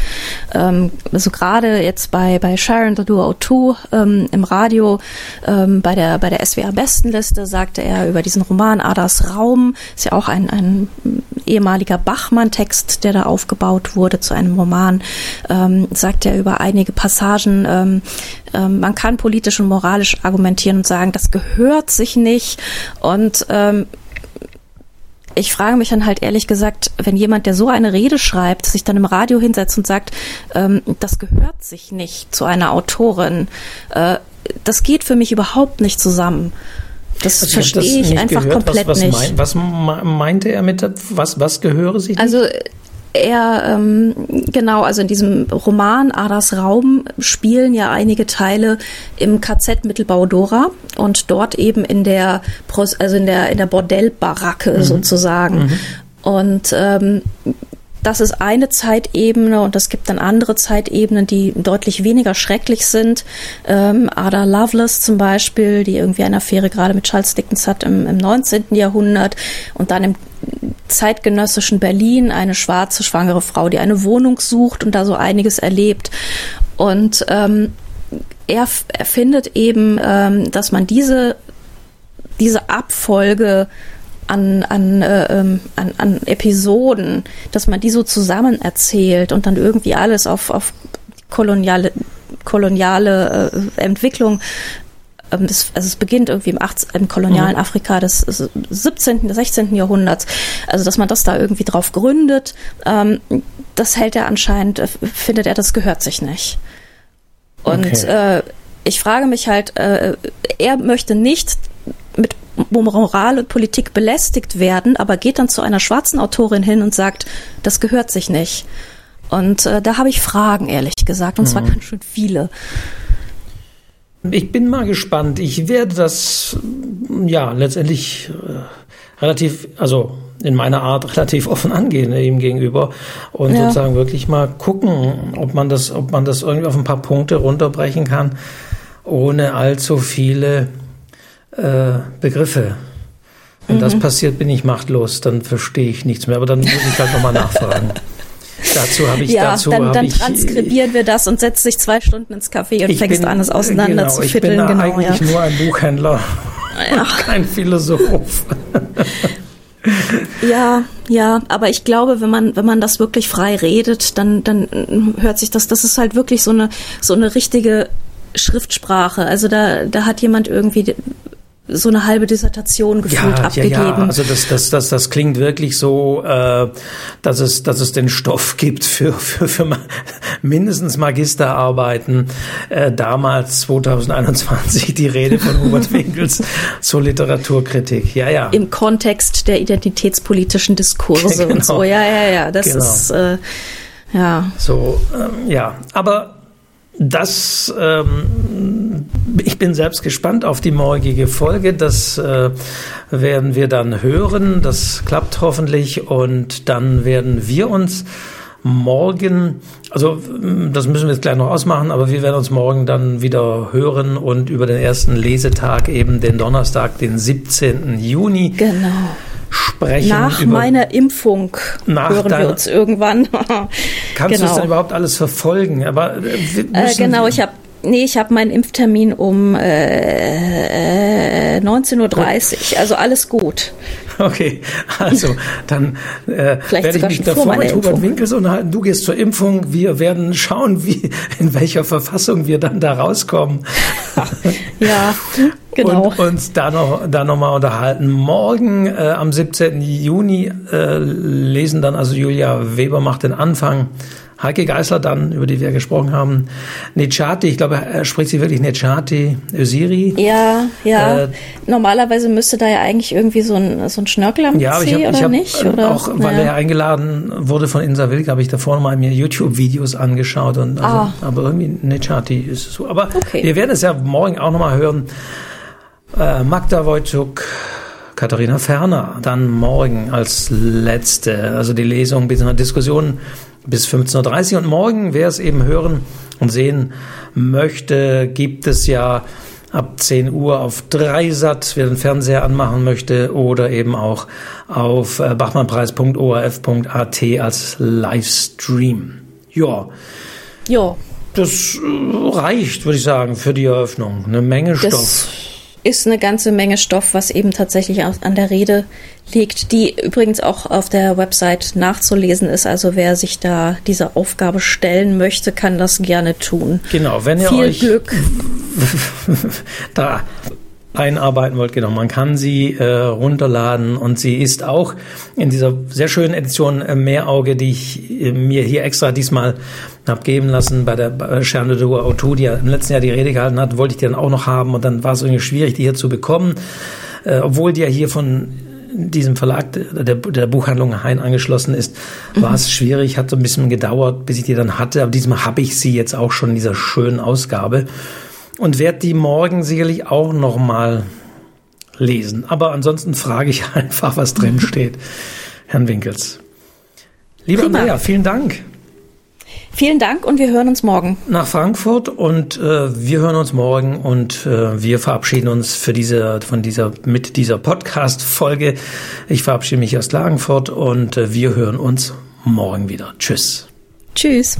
Ähm, also gerade jetzt bei, bei Sharon the Duo 2 ähm, im Radio, ähm, bei der, bei der SWR Bestenliste sagte er über diesen Roman Adas Raum, ist ja auch ein, ein ehemaliger Bachmann-Text, der da aufgebaut wurde zu einem Roman, ähm, sagt er über einige Passagen, ähm, ähm, man kann politisch und moralisch argumentieren und sagen, das gehört sich nicht und ähm, ich frage mich dann halt ehrlich gesagt, wenn jemand, der so eine Rede schreibt, sich dann im Radio hinsetzt und sagt, ähm, das gehört sich nicht zu einer Autorin, äh, das geht für mich überhaupt nicht zusammen. Das also verstehe ich, ich einfach gehört. komplett was, was nicht. Mein, was meinte er mit, was, was gehöre sich nicht? Also er, ähm, genau, also in diesem Roman Adas Raum spielen ja einige Teile im KZ Mittelbau Dora und dort eben in der, also in der, in der Bordellbaracke mhm. sozusagen. Mhm. Und ähm, das ist eine Zeitebene und es gibt dann andere Zeitebenen, die deutlich weniger schrecklich sind. Ähm, Ada Lovelace zum Beispiel, die irgendwie eine Affäre gerade mit Charles Dickens hat im, im 19. Jahrhundert und dann im zeitgenössischen Berlin eine schwarze schwangere Frau, die eine Wohnung sucht und da so einiges erlebt. Und ähm, er, er findet eben, ähm, dass man diese, diese Abfolge an, an, äh, ähm, an, an Episoden, dass man die so zusammen erzählt und dann irgendwie alles auf, auf koloniale, koloniale äh, Entwicklung ähm, es, also es beginnt irgendwie im, 18, im kolonialen mhm. Afrika des 17., des 16. Jahrhunderts. Also dass man das da irgendwie drauf gründet, ähm, das hält er anscheinend, äh, findet er, das gehört sich nicht. Und okay. äh, ich frage mich halt, äh, er möchte nicht Moral und Politik belästigt werden, aber geht dann zu einer schwarzen Autorin hin und sagt, das gehört sich nicht. Und äh, da habe ich Fragen, ehrlich gesagt, und mhm. zwar ganz schön viele. Ich bin mal gespannt. Ich werde das ja letztendlich äh, relativ, also in meiner Art relativ offen angehen ihm gegenüber und ja. sozusagen wirklich mal gucken, ob man das, ob man das irgendwie auf ein paar Punkte runterbrechen kann, ohne allzu viele äh, Begriffe. Wenn mhm. das passiert, bin ich machtlos, dann verstehe ich nichts mehr. Aber dann muss ich halt nochmal nachfragen. dazu habe ich ja, dazu dann, dann ich, transkribieren wir das und setzt sich zwei Stunden ins Café und fängst bin, an, es auseinander genau, zu fitteln. Ich bin genau, eigentlich ja. nur ein Buchhändler ja. kein Philosoph. Ja, ja, aber ich glaube, wenn man, wenn man das wirklich frei redet, dann, dann hört sich das, das ist halt wirklich so eine, so eine richtige Schriftsprache. Also da, da hat jemand irgendwie so eine halbe Dissertation gefühlt ja, abgegeben. Ja, ja, also das, das, das, das klingt wirklich so, äh, dass es, dass es den Stoff gibt für, für, für mindestens Magisterarbeiten. Äh, damals 2021 die Rede von Hubert Winkels zur Literaturkritik. Ja, ja. Im Kontext der identitätspolitischen Diskurse genau. und so. Ja, ja, ja. Das genau. ist äh, ja. So, ähm, ja. Aber das, ähm, ich bin selbst gespannt auf die morgige Folge. Das äh, werden wir dann hören. Das klappt hoffentlich. Und dann werden wir uns morgen, also das müssen wir jetzt gleich noch ausmachen, aber wir werden uns morgen dann wieder hören und über den ersten Lesetag, eben den Donnerstag, den 17. Juni. Genau sprechen. Nach meiner Impfung nach hören wir uns irgendwann. Kannst genau. du es dann überhaupt alles verfolgen? Aber äh, äh genau, ich habe Nee, ich habe meinen Impftermin um äh, 19.30 Uhr. Also alles gut. Okay, also dann äh, werde ich mich davor mit Hubert Winkels unterhalten. Du gehst zur Impfung. Wir werden schauen, wie in welcher Verfassung wir dann da rauskommen. ja, genau. Und uns da noch, da noch mal unterhalten. Morgen äh, am 17. Juni äh, lesen dann also Julia Weber macht den Anfang Heike Geißler dann, über die wir gesprochen haben, Nechati, ich glaube, er spricht sie wirklich Nechati, Ösiri. Ja, ja. Äh, Normalerweise müsste da ja eigentlich irgendwie so ein, so ein Schnörkel am ja, C, ich hab, oder ich hab, nicht? Oder? Auch, weil ja. er eingeladen wurde von Insa Wilk, habe ich davor mal mir YouTube-Videos angeschaut. Und also, ah. Aber irgendwie Nechati ist es so. Aber okay. wir werden es ja morgen auch nochmal hören. Äh, Magda Wojcik, Katharina Ferner, dann morgen als letzte, also die Lesung bzw. Diskussion bis 15.30 Uhr. Und morgen, wer es eben hören und sehen möchte, gibt es ja ab 10 Uhr auf Dreisat, wer den Fernseher anmachen möchte, oder eben auch auf äh, bachmannpreis.orf.at als Livestream. Ja. Ja. Das äh, reicht, würde ich sagen, für die Eröffnung. Eine Menge Stoff. Das ist eine ganze Menge Stoff, was eben tatsächlich an der Rede liegt, die übrigens auch auf der Website nachzulesen ist. Also wer sich da dieser Aufgabe stellen möchte, kann das gerne tun. Genau, wenn ihr Viel euch Glück. da einarbeiten wollt, genau. Man kann sie äh, runterladen und sie ist auch in dieser sehr schönen Edition äh, Meerauge, die ich äh, mir hier extra diesmal habe geben lassen bei der Charne de Auto, die ja im letzten Jahr die Rede gehalten hat, wollte ich die dann auch noch haben und dann war es irgendwie schwierig, die hier zu bekommen. Äh, obwohl die ja hier von diesem Verlag der, der Buchhandlung Hein angeschlossen ist, war mhm. es schwierig, hat so ein bisschen gedauert, bis ich die dann hatte. Aber diesmal habe ich sie jetzt auch schon in dieser schönen Ausgabe und werde die morgen sicherlich auch noch mal lesen. Aber ansonsten frage ich einfach, was drin steht, Herrn Winkels. Lieber Prima. Andrea, vielen Dank. Vielen Dank und wir hören uns morgen. Nach Frankfurt und äh, wir hören uns morgen und äh, wir verabschieden uns für diese, von dieser, mit dieser Podcast-Folge. Ich verabschiede mich aus Klagenfurt und äh, wir hören uns morgen wieder. Tschüss. Tschüss.